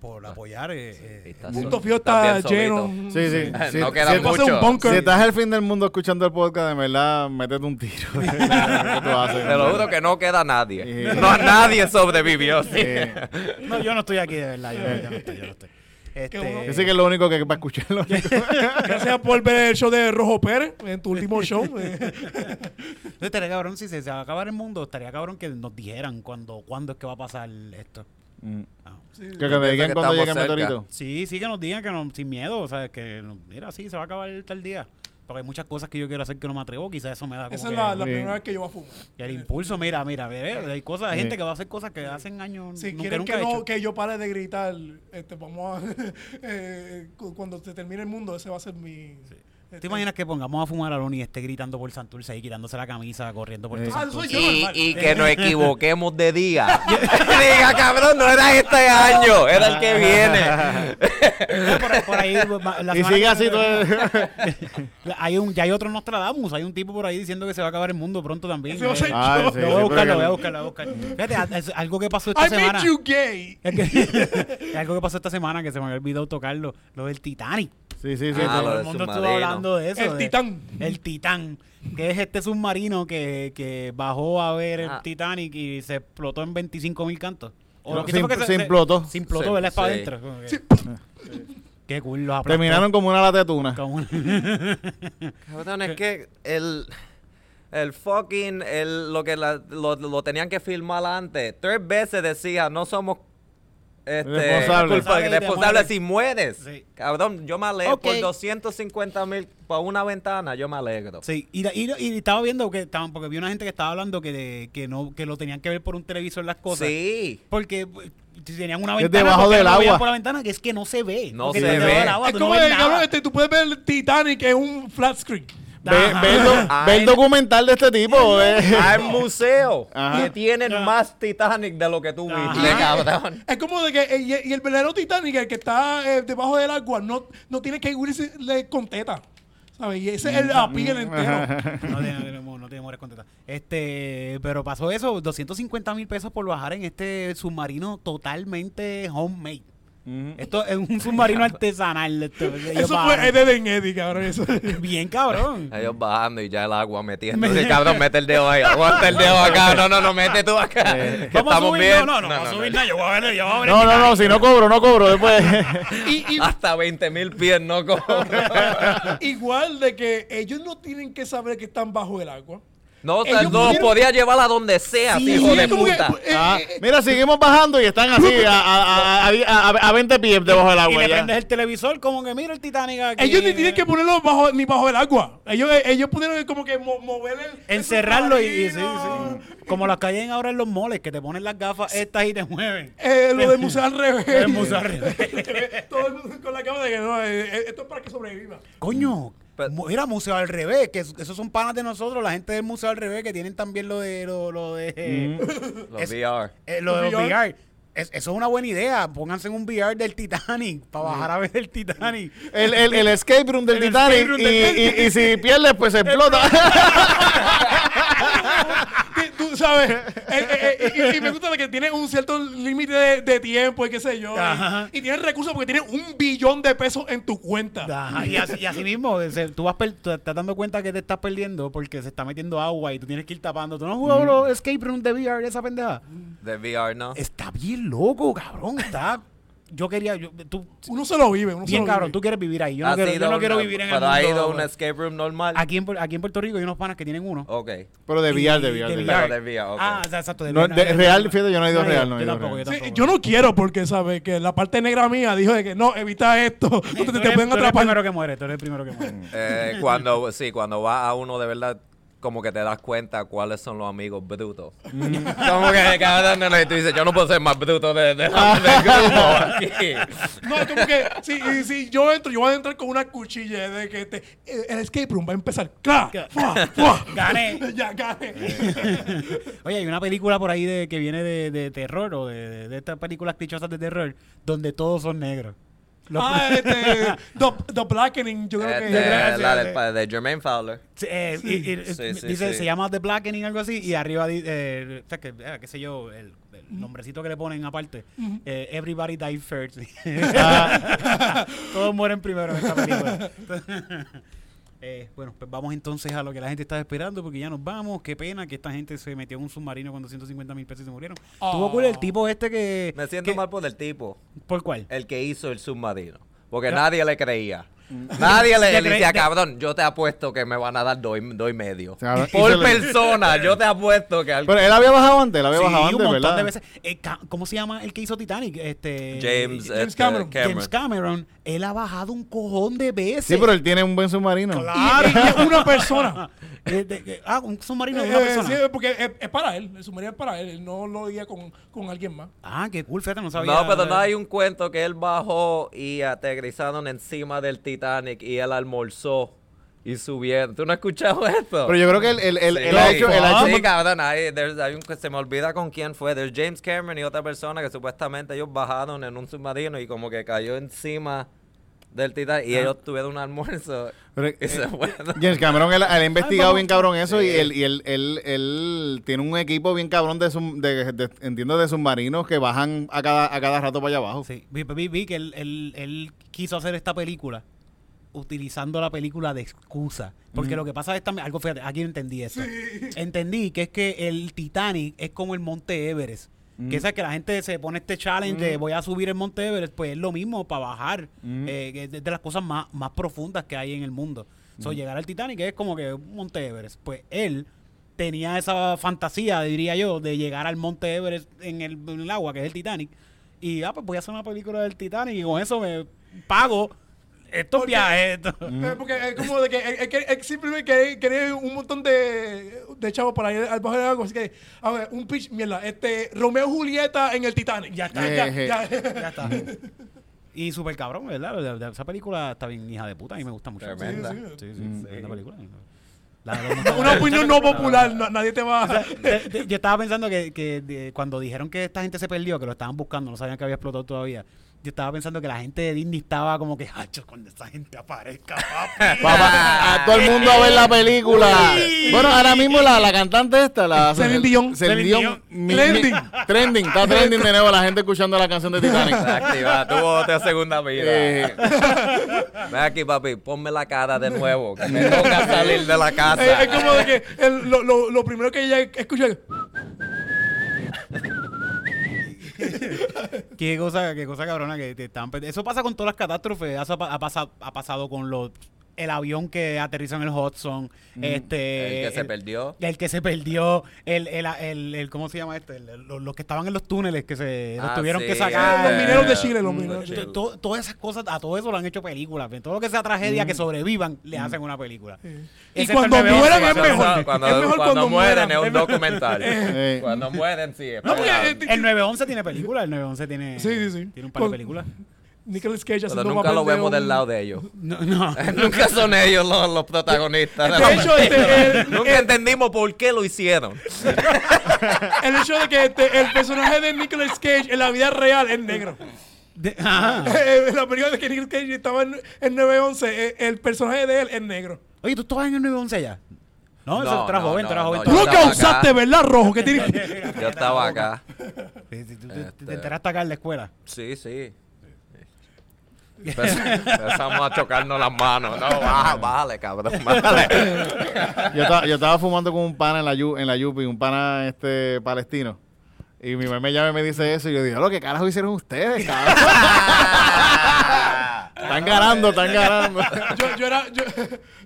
por apoyar. eh, eh, Fío estás está lleno. Sí, sí. Si- No si- queda si- Vamos a hacer un mucho. bunker. Si estás al fin del mundo escuchando el podcast, de verdad, métete un tiro. ¿Qué tú haces? Te lo juro que no queda nadie. Sí. No, nadie sobrevivió. sí. Eh, No, yo no estoy aquí de verdad. Yo, yo no estoy, yo no estoy. Este. Ese que es lo único que va a escuchar. Gracias por ver el show de Rojo Pérez en tu último show. Eh, Entonces, estaría cabrón, si se, se va a acabar el mundo, estaría cabrón que nos dijeran cuándo, cuándo es que va a pasar esto. Mm. Ah. sí. Que, que me digan cuando llegue el meteorito. Sí, sí que nos digan que no, sin miedo, o sea, que no- mira, sí, se va a acabar tal día. Porque hay muchas cosas que yo quiero hacer que no me atrevo, quizás eso me da como Esa es la, primera vez que yo voy a fumar. y el impulso, mira, mira, ve, hay cosas, hay Sí. gente que va a hacer cosas que hacen años Si nunca, quieren nunca que, no, que yo pare de gritar, este, vamos a. eh, cu- cuando se termine el mundo, ese va a ser mi. ¿Te imaginas que pongamos a fumar a Loni y esté gritando por Santurce ahí, quitándose la camisa, corriendo por Ah, soy Santurce? Y, y que nos equivoquemos de día. Diga, cabrón, no era este año, era el que viene. por, por ahí, la Y sigue así todo el- hay un, ya hay otro Nostradamus, hay un tipo por ahí diciendo que se va a acabar el mundo pronto también. Eh, Ah, lo voy a buscar, lo voy a que- buscar, lo voy a buscar. Fíjate, algo que pasó esta I semana. made you gay. Es que- es algo que pasó esta semana que se me había olvidado tocarlo, lo del Titanic. Sí, sí, sí. Ah, todo. el mundo estuvo hablando de eso. El de- Titán. El Titán, que es este submarino que, que bajó a ver el Ah. Titanic y se explotó en 25 mil cantos. O No, lo que se se implotó. Se implotó. Es para sí. adentro. Qué cool, los aplastó. Terminaron como una lata de tuna. Como un- Cabrón, es que el, el fucking, el, lo que la- lo, lo tenían que filmar antes, tres veces decía, no somos este, Responsable responsables mueres. si mueres. Sí. Cabrón, yo me alegro Ok. por 250 mil por una ventana, yo me alegro. Sí, y, y, y estaba viendo que estaban, porque vi una gente que estaba hablando que, de- que no que lo tenían que ver por un televisor las cosas. Sí. Porque pues, si tenían una Es ventana debajo ¿por qué del no agua. por la ventana que es que no se ve. No se ve. del agua, Es no como, ves el, cabrón, este, tú puedes ver el Titanic en un flat screen. Ve, ve el, do- Ay. ve el documental de este tipo. eh. Hay museos Ajá. que tienen más Titanic de lo que tú viste, cabrón. Es como de que eh, y, y el verdadero Titanic, el que está eh, debajo del agua, no, no tiene que irse con teta. ¿Sabes? Y ese es el appeal entero. No tiene, no tiene, no tiene mujeres contentas. Este, pero pasó eso, 250 mil pesos por bajar en este submarino totalmente homemade. Esto es un submarino artesanal. esto, Eso fue Ed en Eddie, cabrón. Eso. Bien cabrón. Ellos bajando y ya el agua metiendo. Cabrón, mete el dedo ahí. Aguanta el dedo acá. No, no, no, mete tú acá. Eh, que Vamos a estamos subir, bien. no, no, no, vamos a subir nada. Yo voy a ver, yo voy a ver. No, no, no, si no cobro, no cobro. Después. Y, y Hasta 20 mil pies no cobro. igual de que ellos no tienen que saber que están bajo el agua. No, no, pudieron- podía llevar a donde sea, Sí, hijo Sí, de que, puta. eh, Ah, eh, mira, seguimos bajando y están así a, a, a, a, a 20 pies debajo del Y agua. le ya. prendes el televisor como que mira el Titanic aquí. ellos ni tienen que ponerlo bajo, ni bajo el agua. Ellos, eh, ellos pudieron como que mo- mover el. Encerrarlo y, y sí, sí. Como las que hay ahora en los moles, que te ponen las gafas estas y te mueven. Eh, lo del museo al revés. El museo al revés. Todo el mundo con la cámara de que no, esto es para que sobreviva. Coño, Mu- mira, Museo al Revés, que es- esos son panas de nosotros, la gente del Museo al Revés, que tienen también lo de lo, lo de Los es- VR. eh, lo de Los los VR. VR. Es- eso es una buena idea. Pónganse en un VR del Titanic para bajar a ver el Titanic. El, el, el escape room del El Titanic. room y, del y, y si pierdes, pues se explota. Tú sabes, eh, eh, eh, y, y me gusta de que tiene un cierto límite de, de tiempo y qué sé yo. Ajá. Y, y tienes recursos porque tienes un billón de pesos en tu cuenta. Ajá, y, así, y así mismo, se- tú vas per- tú te estás dando cuenta que te estás perdiendo porque se está metiendo agua y tú tienes que ir tapando. ¿Tú no has jugado los escape room de VR esa pendeja? De VR, ¿no? Está bien loco, cabrón. Está. Yo quería. Yo, tú, Uno se lo vive, uno se bien, lo cabrón, vive. tú quieres vivir ahí. Yo no ¿Has quiero, yo no quiero una- vivir en el Pero ha ido a mundo. un escape room normal. Aquí en, aquí en Puerto Rico hay unos panas que tienen uno. Ok. Pero de VR, de VR. de VR. De VR. Ah, o sea, exacto. De, No, de no, real, no, fíjate, yo no he ido no, real. No he yo tampoco, real. yo Sí, tampoco. yo no quiero porque, ¿sabes? Que la parte negra mía dijo de que no, evita esto. Te, Tú te eres- pueden tú eres el atrapar. primero que muere, tú eres el primero que muere. Eh, cuando, sí, cuando va a uno de verdad, como que te das cuenta cuáles son los amigos brutos. como que no, no, y tú dices, yo no puedo ser más bruto de, de, del grupo aquí. No, es como que si, y si yo entro, yo voy a entrar con una cuchilla de que te- eh, el escape room va a empezar. ¡Cla! ¡Fua! ¡Fua! Gané. ya, gané. Oye, hay una película por ahí de, que viene de, de terror o de, de, de estas películas clichosas de terror donde todos son negros. Los- ah, este. The, the Blackening, yo creo Este, que. gracias, la sí. pa- de Jermaine Fowler. Sí, eh, y- y- Sí, sí, dice, sí. se llama The Blackening algo así y arriba dice, eh, o sea, que, eh, qué sé yo, el, el nombrecito que le ponen aparte, eh, Everybody Died First. Todos mueren primero en esta película. Eh, bueno, pues vamos entonces a lo que la gente estaba esperando, porque ya nos vamos. Qué pena que esta gente se metió en un submarino con 250 mil pesos y se murieron. Tuvo cool el tipo este que. Me siento que- mal por el tipo, ¿Por cuál? el que hizo el submarino. Porque nadie le creía. Nadie le, le decía, de- cabrón, yo te apuesto que me van a dar dos, y- dos y medio. sea, y Por le- persona, yo te apuesto que al- Pero él había bajado antes, él había Sí, bajado un antes, montón ¿verdad? de veces. Eh, ca- ¿Cómo se llama el que hizo Titanic? Este, James, James este, Cameron. James Cameron. Él ha bajado un cojón de veces. Sí, pero él tiene un buen submarino. Claro. Y, y es una persona. Eh, de- de- ah, un submarino de Eh, una persona. sí, porque es, es para él. El submarino es para él. Él no lo guía con, con alguien más. Ah, qué cool, fíjate, no sabía. No, pero no hay un cuento que él bajó y aterrizaron encima del Titanic y él almorzó y subieron. ¿Tú no has escuchado esto? Pero yo creo que él, él, él, Sí. él ha hecho... Él ha hecho Sí, cabrón, hay, hay un que se me olvida con quién fue. There's James Cameron y otra persona que supuestamente ellos bajaron en un submarino y como que cayó encima del Titanic y ellos tuvieron un almuerzo Pero, y se eh. James Cameron, él, él ha investigado bien cabrón eso y, él, y él, él, él tiene un equipo bien cabrón de, sub- de, de- entiendo, de submarinos que bajan a cada, a cada rato para allá abajo. Sí, vi, vi- vi que él, él- él quiso hacer esta película utilizando la película de excusa. Porque lo que pasa es también, algo fíjate, aquí entendí esto. Entendí que es que el Titanic es como el Monte Everest. Que es que la gente se pone este challenge de voy a subir el Monte Everest, pues es lo mismo para bajar. eh, que es de las cosas más, más profundas que hay en el mundo. So, llegar al Titanic es como que un Monte Everest. Pues él tenía esa fantasía, diría yo, de llegar al Monte Everest en el, en el agua, que es el Titanic. Y ah, pues voy a hacer una película del Titanic y con eso me pago estos viajes. esto. Eh, porque es como de que quiere- él simplemente quiere, quiere un montón de, de chavos para ir al bajo del agua. Así que, a ver, un pitch, mierda, este, Romeo y Julieta en el Titanic. Ya está. Ya, Eh, ya. Ya está. Y súper cabrón, ¿verdad? Esa película está bien hija de puta. A mí me gusta mucho. Tremenda. Sí, sí, sí, Mm. tremenda película. La- Una opinión no popular, na- nadie te va a... De- de- yo estaba pensando que, que de- cuando dijeron que esta gente se perdió, que lo estaban buscando, no sabían que había explotado todavía. Yo estaba pensando que la gente de Disney estaba como que, hacho, cuando esa gente aparezca, papi. Papá, a todo el mundo a ver la película. Bueno, ahora mismo la, la cantante esta, la Celine Dion. Celine Dion. Trending. Trending, está trending de nuevo la gente escuchando la canción de Titanic. Activa, tuvo otra segunda vida. Eh, Ven aquí, papi, ponme la cara de nuevo, que me toca salir de la Es, casa. es como de que el- lo, lo, lo primero que ella escucha es... Qué cosa, qué cosa cabrona que te están Eso pasa con todas las catástrofes. Ha pasado, ha pasado con los el avión que aterrizó en el Hudson, este El que se perdió. el que se perdió, el, el, el, el- ¿cómo se llama este? El- el- los, los que estaban en los túneles que se los Ah, tuvieron sí, que sacar. Los mineros de Chile, los mm, mineros de Chile. To- to- todas esas cosas, a todo eso lo han hecho películas. Todo lo que sea tragedia, que sobrevivan, le hacen una película. Y cuando el 9/11, mueran es mejor. Cuando, es mejor cuando cuando mueren es un documental. Eh. Cuando mueren, sí. es No, El 911 tiene película, el 911 tiene, Sí, sí, sí. tiene un par de películas. Nicolas Cage Pero haciendo nunca papel lo de vemos un- del lado de ellos. No, no. nunca son ellos los, los protagonistas. De hecho, este, el, nunca entendimos por qué lo hicieron. el hecho de que este, el personaje de Nicolas Cage en la vida real es negro. De- ajá. en la película de que Nicolas Cage estaba en, en 911, eh, el personaje de él es negro. Oye, ¿tú estabas en el 911 ya? No, eso, No, tú eras no, joven, no, tú eras no, yo Tú lo estaba causaste, acá. ¿verdad, Rojo? Que tiene... Yo estaba acá. Te- Este- te enteraste acá en la escuela. Sí, sí. Empe- Empezamos a chocarnos las manos. No, baja, bájale, cabrón, bájale. yo, estaba, yo estaba fumando con un pana en la, yu- en la Yupi, un pana este palestino. Y mi mamá me llama y me dice eso. Y yo digo, lo que carajo hicieron ustedes, cabrón? están ganando, están ganando. yo, yo era, yo,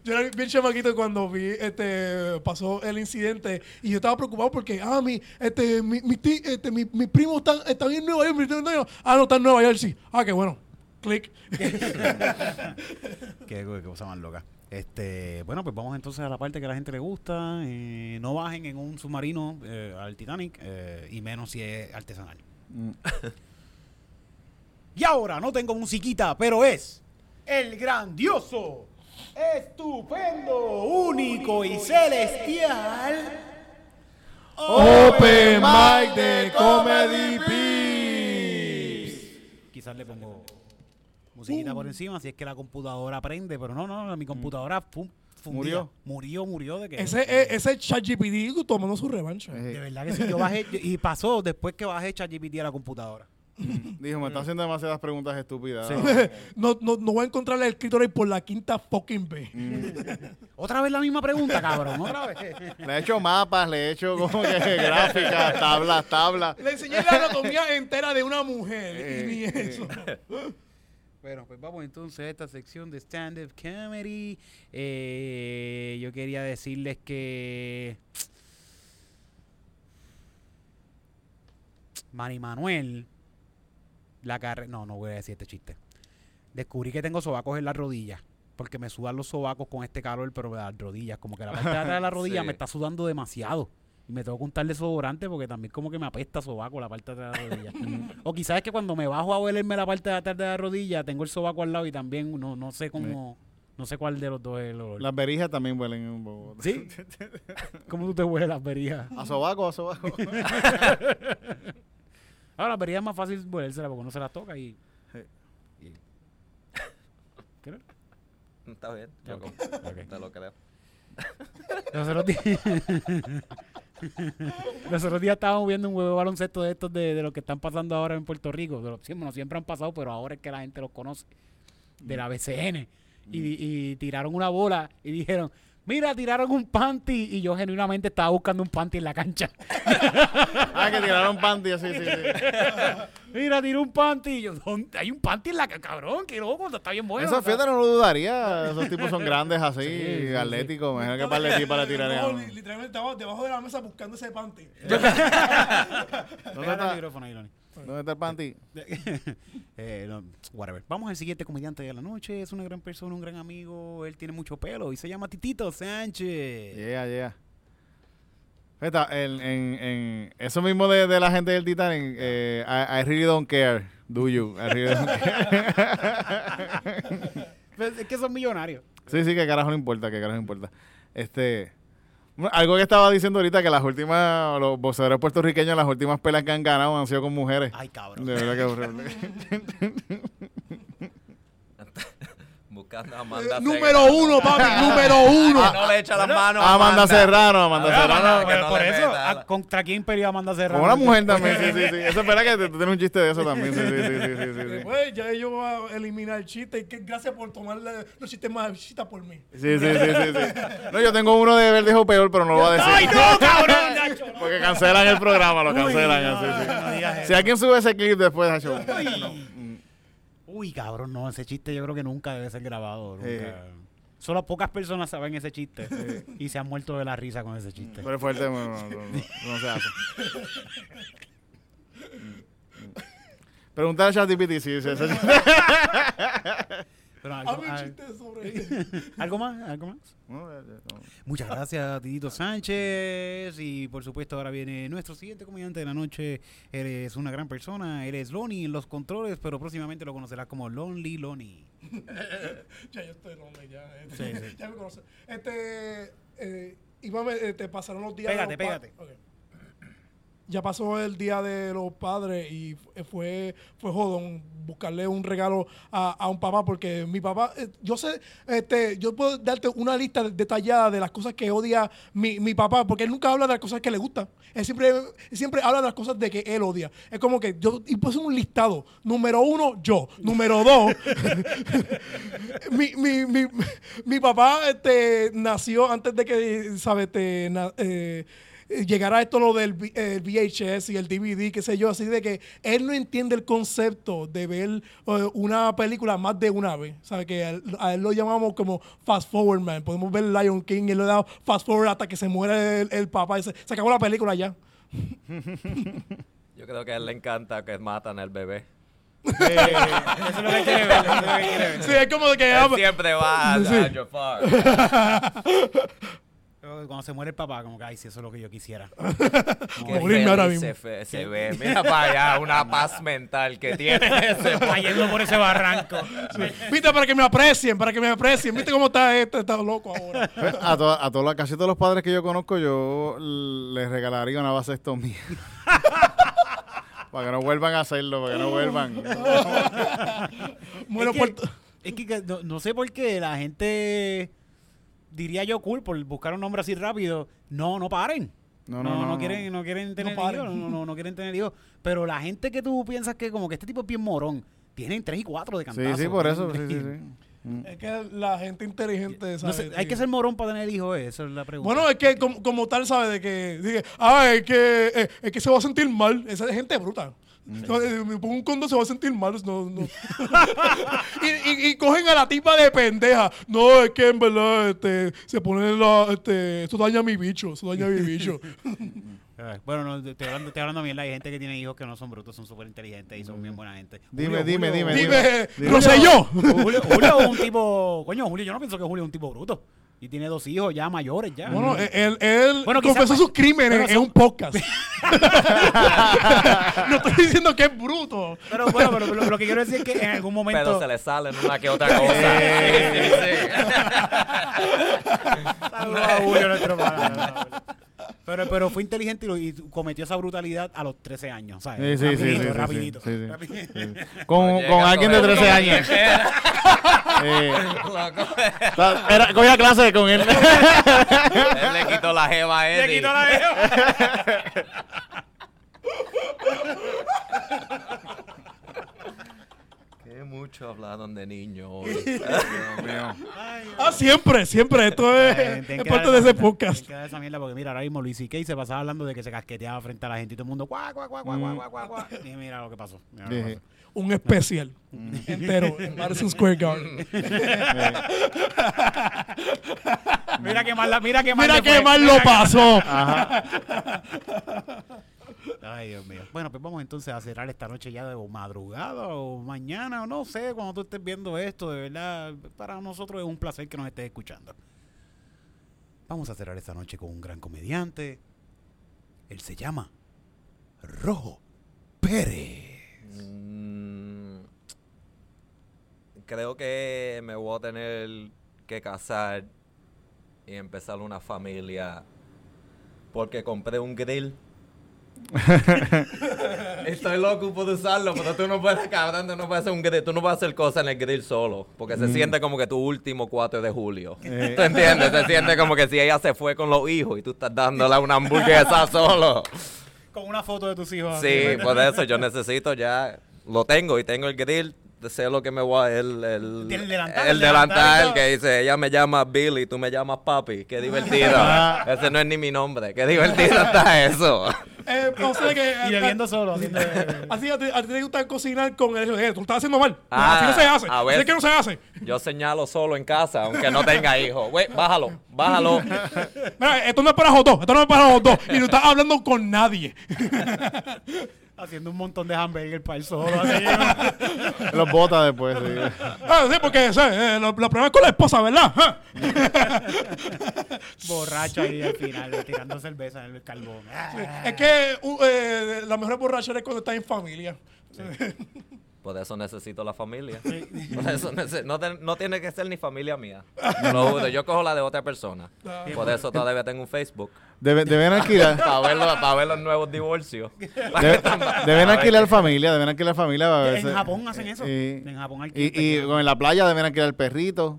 yo era bien chamaquito cuando vi este pasó el incidente y yo estaba preocupado porque ah mi este mi mi, ti- este, mi, mi primo están están en Nueva York mi primo está en Nueva York. ah no está en Nueva York sí ah qué bueno click Qué, qué cosa más loca. Este, bueno, pues vamos entonces a la parte que a la gente le gusta. Eh, no bajen en un submarino eh, al Titanic, eh, y menos si es artesanal. y ahora no tengo musiquita, pero es el grandioso, estupendo, único y celestial. Open Mic de Comedy Pips. Quizás le pongo musiquita por encima si es que la computadora prende, pero no, no, mi computadora pum, fundida. Murió. Murió, murió de que. ese eh, ese ChatGPT tomando su revancha De verdad que sí, yo bajé y pasó después que bajé ChatGPT a la computadora. Dijo, me está haciendo demasiadas preguntas estúpidas. Sí. No, no, no voy a encontrarle el escritor ahí por la quinta fucking B. Otra vez la misma pregunta, cabrón. Otra vez. Le he hecho mapas, le he hecho como que gráficas, tablas, tablas. Le enseñé la anatomía entera de una mujer. Eh, y ni eh. eso. Bueno, pues vamos entonces a esta sección de stand-up comedy. Eh, yo quería decirles que Manny Manuel, la carrera... No, no voy a decir este chiste. Descubrí que tengo sobacos en las rodillas. Porque me sudan los sobacos con este calor, pero las rodillas. Como que la parte de atrás de la rodilla Sí. me está sudando demasiado. Y me tengo que untar desodorante porque también como que me apesta sobaco la parte de atrás de la rodilla. o quizás es que cuando me bajo a olerme la parte de atrás de la rodilla, tengo el sobaco al lado y también no, no sé cómo... No sé cuál de los dos es el olor. Las berijas también huelen un poco. ¿Sí? ¿Cómo tú te hueles las berijas? A sobaco, a sobaco. Ahora, las berijas es más fácil huélselas porque uno se las toca y... Sí. y- ¿Qué? Está bien, yo Ok, com- ok. te lo creo. Los otros días... Los otros días estábamos viendo un huevo baloncesto de estos de, de lo que están pasando ahora en Puerto Rico. De siempre, no, siempre han pasado, pero ahora es que la gente los conoce. De la BCN. Y, y tiraron una bola y dijeron, mira, tiraron un panty. Y yo genuinamente estaba buscando un panty en la cancha. ah, que tiraron panty así, sí, sí. Mira, tiró un panty. Y yo, ¿dónde? Hay un panty en la ca- cabrón, qué loco, está bien bueno. Está- fíjate, no lo dudaría. Esos tipos son grandes así, Sí, sí, atléticos. Imagino que para el para tirar. No, li- literalmente estaba debajo de la mesa buscando ese panty. ¿Dónde Pégale el está, micrófono ahí, Loni. ¿Dónde está el panty? Eh, no, whatever. Vamos al siguiente comediante de la noche. Es una gran persona, un gran amigo. Él tiene mucho pelo y se llama Titito Sánchez. Yeah, yeah. Fíjate, en, en, en eso mismo de, de la gente del Titanic, eh, I, I really don't care, do you? I really don't care. Pues es que son millonarios. sí, sí, que carajo no importa, que carajo no importa. Este, algo que estaba diciendo ahorita, que las últimas, los boxeadores puertorriqueños, las últimas peleas que han ganado han sido con mujeres. Ay, cabrón. De verdad que horrible. Buscando a Amanda Eh, número uno, papi, número uno. Ah, no le echa las manos a Amanda Serrano, Amanda Serrano. Amanda, Por, no por le eso, ¿contra quién peleó Amanda Serrano? Como una mujer también, sí, sí, sí. Eso es verdad que tú tienes un chiste de eso también, sí, sí, sí, sí, sí, sí, sí. Pues ya yo voy a eliminar el chiste. Y que gracias por tomar la- los chistes más chistes por mí. Sí, sí, sí, sí, sí. No, yo tengo uno de verdejo peor, pero no lo voy a decir. ¡Ay, no, cabrón! Nacho! Porque cancelan el programa, lo Uy, cancelan. sí. Si alguien sube ese clip después, Nacho. Uy, cabrón, no, ese chiste yo creo que nunca debe ser grabado. Nunca. Eh. Solo pocas personas saben ese chiste y se han muerto de la risa con ese chiste. Pero fuerte, no, no, no, no, se hace. Pregúntale a ChatGPT si dice ese chiste. Pero algo, Hazme un al- chiste sobre ¿algo más, algo más. No, ya, ya, no. Muchas gracias, Titito Sánchez. Y por supuesto, ahora viene nuestro siguiente comediante de la noche. Eres una gran persona. Eres Lonnie en los controles, pero próximamente lo conocerás como Lonely Lonnie. Ya yo estoy lonely, ya. eh, Sí, sí. Ya me conoces. Este. Eh, Iván, eh, te pasaron los días. Pégate, los pa- pégate. Ok. Ya pasó el día de los padres y fu- fue, fue jodón buscarle un regalo a, a un papá porque mi papá, eh, yo sé, este, yo puedo darte una lista detallada de las cosas que odia mi, mi papá porque él nunca habla de las cosas que le gustan. Él siempre, siempre habla de las cosas de que él odia. Es como que yo y puse un listado. Número uno, yo. Número dos, mi, mi, mi, mi papá este, nació antes de que, ¿sabes? Este, eh, llegara esto lo del el VHS y el DVD, qué sé yo, así de que él no entiende el concepto de ver eh, una película más de una vez. ¿Sabe? Que a él, a él lo llamamos como fast forward, man. Podemos ver Lion King y él le da fast forward hasta que se muere el, el papá y se, se acabó la película ya. Yo creo que a él le encanta que matan al bebé. Eso es lo que quiere ver. eso es lo que quiere ver. Sí, es como que... Él siempre va a Sí. a. Cuando se muere el papá, como que, ay, si eso es lo que yo quisiera. Morirme ahora mismo. Se, fe- se ve. Mira para allá, una paz mental que tiene ese Cayendo por ese barranco. Viste, para que me aprecien, para que me aprecien. Viste cómo está este, está loco ahora. A, to- a todos los- casi todos los padres que yo conozco, yo les regalaría una vasectomía. para que no vuelvan a hacerlo, para que no vuelvan. Bueno, es que, Puerto- es que no, no sé por qué la gente, diría yo cool, por buscar un nombre así rápido, no, no paren. No, No, no, no, no, no. quieren, no quieren tener hijos, no, no, no quieren tener hijos. Pero la gente que tú piensas que como que este tipo es bien morón, tienen tres y cuatro de Sí, cantazo. sí, por eso. Sí, sí, sí. Mm. Es que la gente inteligente No sabe. sé, hay que ser morón para tener hijos, eh, esa es la pregunta. Bueno, es que como, como tal sabe de que, dije, ah, es que, eh, es que se va a sentir mal. Esa es gente bruta. No, eh, Me pongo un condo, se va a sentir mal. No, no. y, y- y cogen a la tipa de pendeja. No, es que en verdad este, se pone la. Este, eso daña a mi bicho. Eso daña a mi bicho. Bueno, no, estoy hablando, estoy hablando bien. Hay gente que tiene hijos que no son brutos, son súper inteligentes y son bien buena gente. Dime, dime, dime, Dime, Dime. no sé yo. Julio, Julio es un tipo. Coño, Julio, yo no pienso que Julio es un tipo bruto. Y tiene dos hijos ya mayores ya. Bueno, él, él, él Bueno, confesó sus crímenes en son- un podcast. no estoy diciendo que es bruto. pero bueno, pero lo, lo que quiero decir es que en algún momento. Pero se le salen una que otra cosa. Sí, sí, sí. Saludos a Julio, nuestro pana. Pero, pero fue inteligente y, lo- y cometió esa brutalidad a los 13 años, ¿sabes? Sí, sí, sí, rapidito, sí, sí, rapidito. sí, sí. rapidito. Con, con alguien de todo 13 eso. años. Eh, era, cogía clase con él. Él le quitó la jeva a Le Eddie. quitó la eva. Qué mucho hablaron de niños. Ah, siempre, siempre. Esto es, Ay, es tienen que parte de ese podcast. tienen que dar esa mierda porque mira, ahora mismo Luis C.K. se pasaba hablando de que se casqueteaba frente a la gente y todo el mundo guau, guau, guau, guau, guau, guau, guau, guau. Y mira lo que pasó. mira lo que pasó. Un especial entero en Madison Square Garden. Mira qué mal, la- mira qué mal. Mira fue. mal lo pasó. Ay, Dios mío. Bueno, pues vamos entonces a cerrar esta noche ya de madrugada o mañana o no sé, cuando tú estés viendo esto, de verdad, para nosotros es un placer que nos estés escuchando. Vamos a cerrar esta noche con un gran comediante. Él se llama Rojo Pérez. Mm, creo que me voy a tener que casar y empezar una familia porque compré un grill. Estoy loco por usarlo, pero tú no puedes, cabrón, tú no puedes hacer un grill, tú no puedes hacer cosas en el grill solo, porque se siente como que tu último 4 de julio. Eh. ¿Tú entiendes? Se siente como que si ella se fue con los hijos y tú estás dándole una hamburguesa solo. Con una foto de tus hijos. así. Sí, por eso yo necesito ya, lo tengo y tengo el grill, sé lo que me voy a, el, el, el delantal, el delantal que dice, ella me llama Billy, tú me llamas papi, qué divertido. Ese no es ni mi nombre, qué divertido está eso. Eh, o sea que, Y bebiendo solo, haciendo... Así a ti, a ti te gusta cocinar con el eh, tú estás haciendo mal. Ah, así no se hace. a Así ver. es que no se hace. Yo señalo solo en casa, aunque no tenga hijos. Güey, bájalo, bájalo. Mira, esto no es para los dos. Esto no es para los dos. Y tú estás hablando con nadie. haciendo un montón de hamburger para el solo. Los bota después. sí. Ah, sí, porque ¿sabes? Eh, lo, lo primero es con la esposa, ¿verdad? Ah. Borracho ahí al final, tirando cerveza en el carbón. Es que uh, eh, la mejor borrachera es cuando estás en familia. Por eso necesito la familia. Por eso no, te- no tiene que ser ni familia mía. Te Lo yo cojo la de otra persona. Por eso todavía tengo un Facebook. Debe- deben alquilar. Para ver, los- para ver los nuevos divorcios. Debe- deben alquilar familia, deben alquilar familia. En Japón hacen eso. Y, En Japón hay y, y en la playa deben alquilar perritos.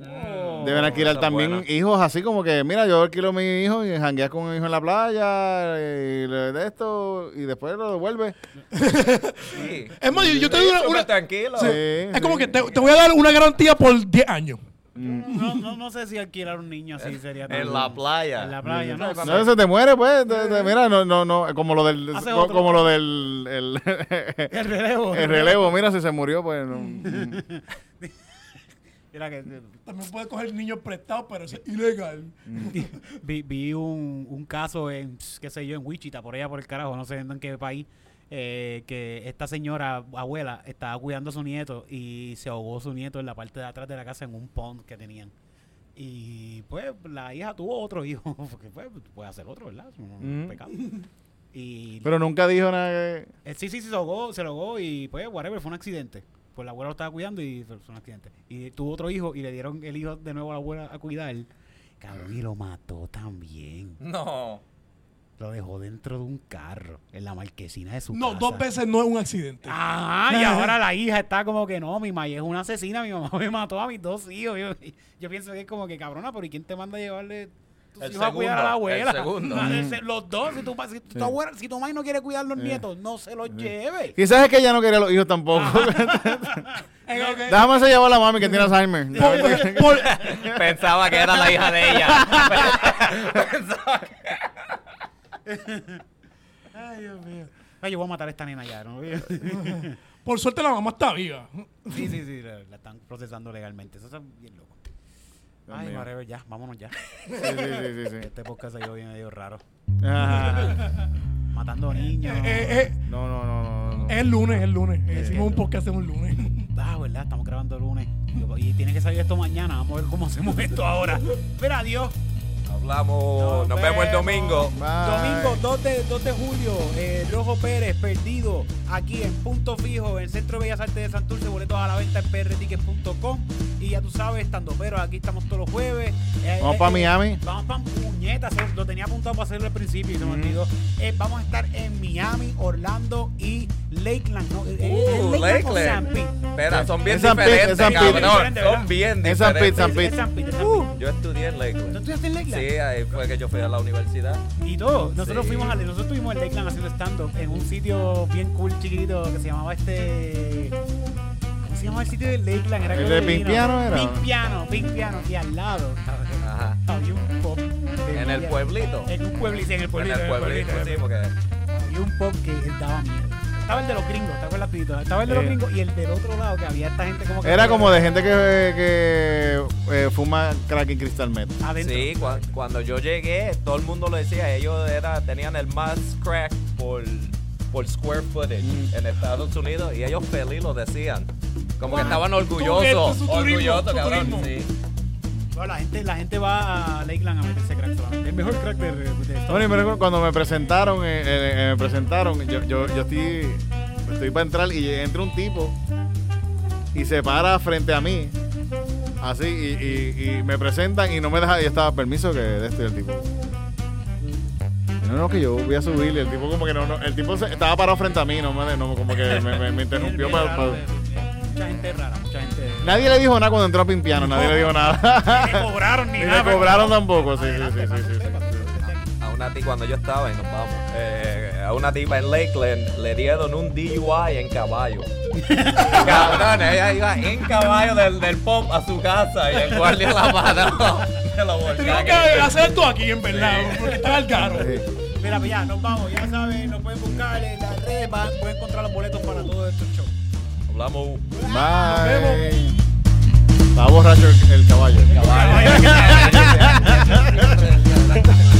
Oh. Deben alquilar también buena. hijos así como que, mira, yo alquilo a mi hijo y jangueas con un hijo en la playa y le- de esto y después lo devuelve. Sí. Es más, yo, yo te doy una. Tranquilo. Sí, es sí. como que te, te voy a dar una garantía por 10 años. No, no, no sé si alquilar un niño así sería tan- En la playa. En la playa, ¿no? No, se te muere, pues. te- te- mira, no, no, no, como lo del, como lo del, el, El relevo. el relevo. Mira, si se murió, pues. no, mm. Mira que También puedes coger niños prestados, pero es ilegal. vi, vi un, un caso en, qué sé yo, en Wichita, por allá por el carajo, no sé en qué país, eh, que esta señora, abuela, estaba cuidando a su nieto y se ahogó su nieto en la parte de atrás de la casa en un pond que tenían. Y pues la hija tuvo otro hijo, porque pues puede hacer otro, ¿verdad? Es un Ujú. pecado. Y Pero nunca dijo nada. que- eh, sí, sí, sí, se ahogó, se ahogó y pues, whatever, fue un accidente. Pues la abuela lo estaba cuidando y fue un accidente. Y tuvo otro hijo y le dieron el hijo de nuevo a la abuela a cuidar. Cabrón, y lo mató también. No. Lo dejó dentro de un carro, en la marquesina de su No, casa. dos veces no es un accidente. Ajá, y ahora la hija está como que no, mi mamá es una asesina, mi mamá me mató a mis dos hijos. Yo, yo pienso que es como que cabrona, pero ¿y quién te manda a llevarle tus El hijos a cuidar a la segundo, el abuela. segundo. Ah, ese- Los dos, si tu, si tu abuela, si tu mamá no quiere cuidar los nietos, no se los lleve. Quizás es que ella no quería los hijos tampoco. Eh, ok. Déjame se llevar a la mami que tiene Alzheimer. Por- por- Pensaba que era la hija de ella. Ay, Dios mío. Ay, yo voy a matar a esta nena ya, ¿no? por suerte la mamá está viva. sí, sí, sí, la, la están procesando legalmente. Eso está bien loco. Dios Ay, mío. whatever, ya, vámonos ya. Sí, sí, sí, sí, sí. Este podcast se ha ido bien medio raro. Ajá. Matando niños. Eh, eh, No, no, no, no, no. es el lunes, es lunes. Es Hicimos un podcast en un lunes. Ah, ¿verdad? Estamos grabando el lunes. Y tiene que salir esto mañana. Vamos a ver cómo hacemos esto ahora. Mira, adiós. Hablamos. Nos vemos el domingo. Bye. Domingo 2 de, 2 de julio, eh, Rojo Pérez, perdido, aquí en Punto Fijo, en el Centro de Bellas Artes de Santurce, boletos a la venta en prtickets.com. Y ya tú sabes, estando pero aquí estamos todos los jueves. Eh, Vamos eh, pa' eh, Miami. Vamos para puñetas, lo tenía apuntado para hacerlo al principio y se me olvidó. Eh, vamos a estar en Miami, Orlando y Lakeland. ¿no? Eh, eh, Uh, ¿es Lakeland? Espera, son bien diferentes, cabrón. Son bien diferentes. San Pete. Yo estudié en ¿Tú Lakeland. estudiaste en Lakeland? Sí, ahí fue que yo fui a la universidad. Y todo. Nosotros Sí. fuimos a, nosotros estuvimos en Lakeland haciendo stand-up en un sitio bien cool, chiquitito, que se llamaba este. ¿Cómo se llamaba el sitio de Lakeland? Era ¿El de. Pink Piano era? Pink Piano, Pink Piano. Y al lado Ajá. había un pop. En el pueblito. En un pueblito, en el En pueblito. el pueblito, sí, porque. Había un pop que daba miedo. Estaba el de los gringos, ¿te acuerdas, Pito? Estaba el de los Sí. gringos y el del otro lado que había esta gente como que. Era como de gente que, que eh, fuma crack y crystal meth. Adentro. Sí, cua- cuando yo llegué, todo el mundo lo decía. Ellos era, tenían el más crack por, por square footage Mm. en Estados Unidos y ellos feliz lo decían. Como que estaban orgullosos. Orgullosos, cabrón. Sí. Bueno, la, gente, la gente va a Lakeland a meterse crack solamente. El mejor crack de, de Bueno, y me Unidos. recuerdo cuando me presentaron, eh, eh, eh, me presentaron, yo, yo, yo estoy, estoy para entrar y entra un tipo y se para frente a mí, así, y, y- y me presentan y no me deja, y estaba permiso que de esto y el tipo. No, no, que yo voy a subir y el tipo como que no, no el tipo se- estaba parado frente a mí, no me, no, como que me, me- me interrumpió para, raro, Mucha gente rara, mucha gente. Nadie le dijo nada cuando entró a Pimpiano, nadie le dijo Ni nada. le cobraron ni Ni nada. le pero- cobraron tampoco, sí, sí, Adelante, sí, sí, sí, sí. A una tipa, cuando yo estaba y nos vamos, eh, a una tipa en Lakeland le dieron un DUI en caballo. Cabrón, ella iba en caballo del, del pop a su casa y el guardia la Tengo volcán. que hacer esto aquí, en verdad, porque está al caro. Sí. Mira, pues ya, nos vamos. Ya saben, nos pueden buscar en las redes. Pueden encontrar los boletos para todos estos shows hablamos. Bye. Nos vemos. Está borracho el, el caballo. El caballo.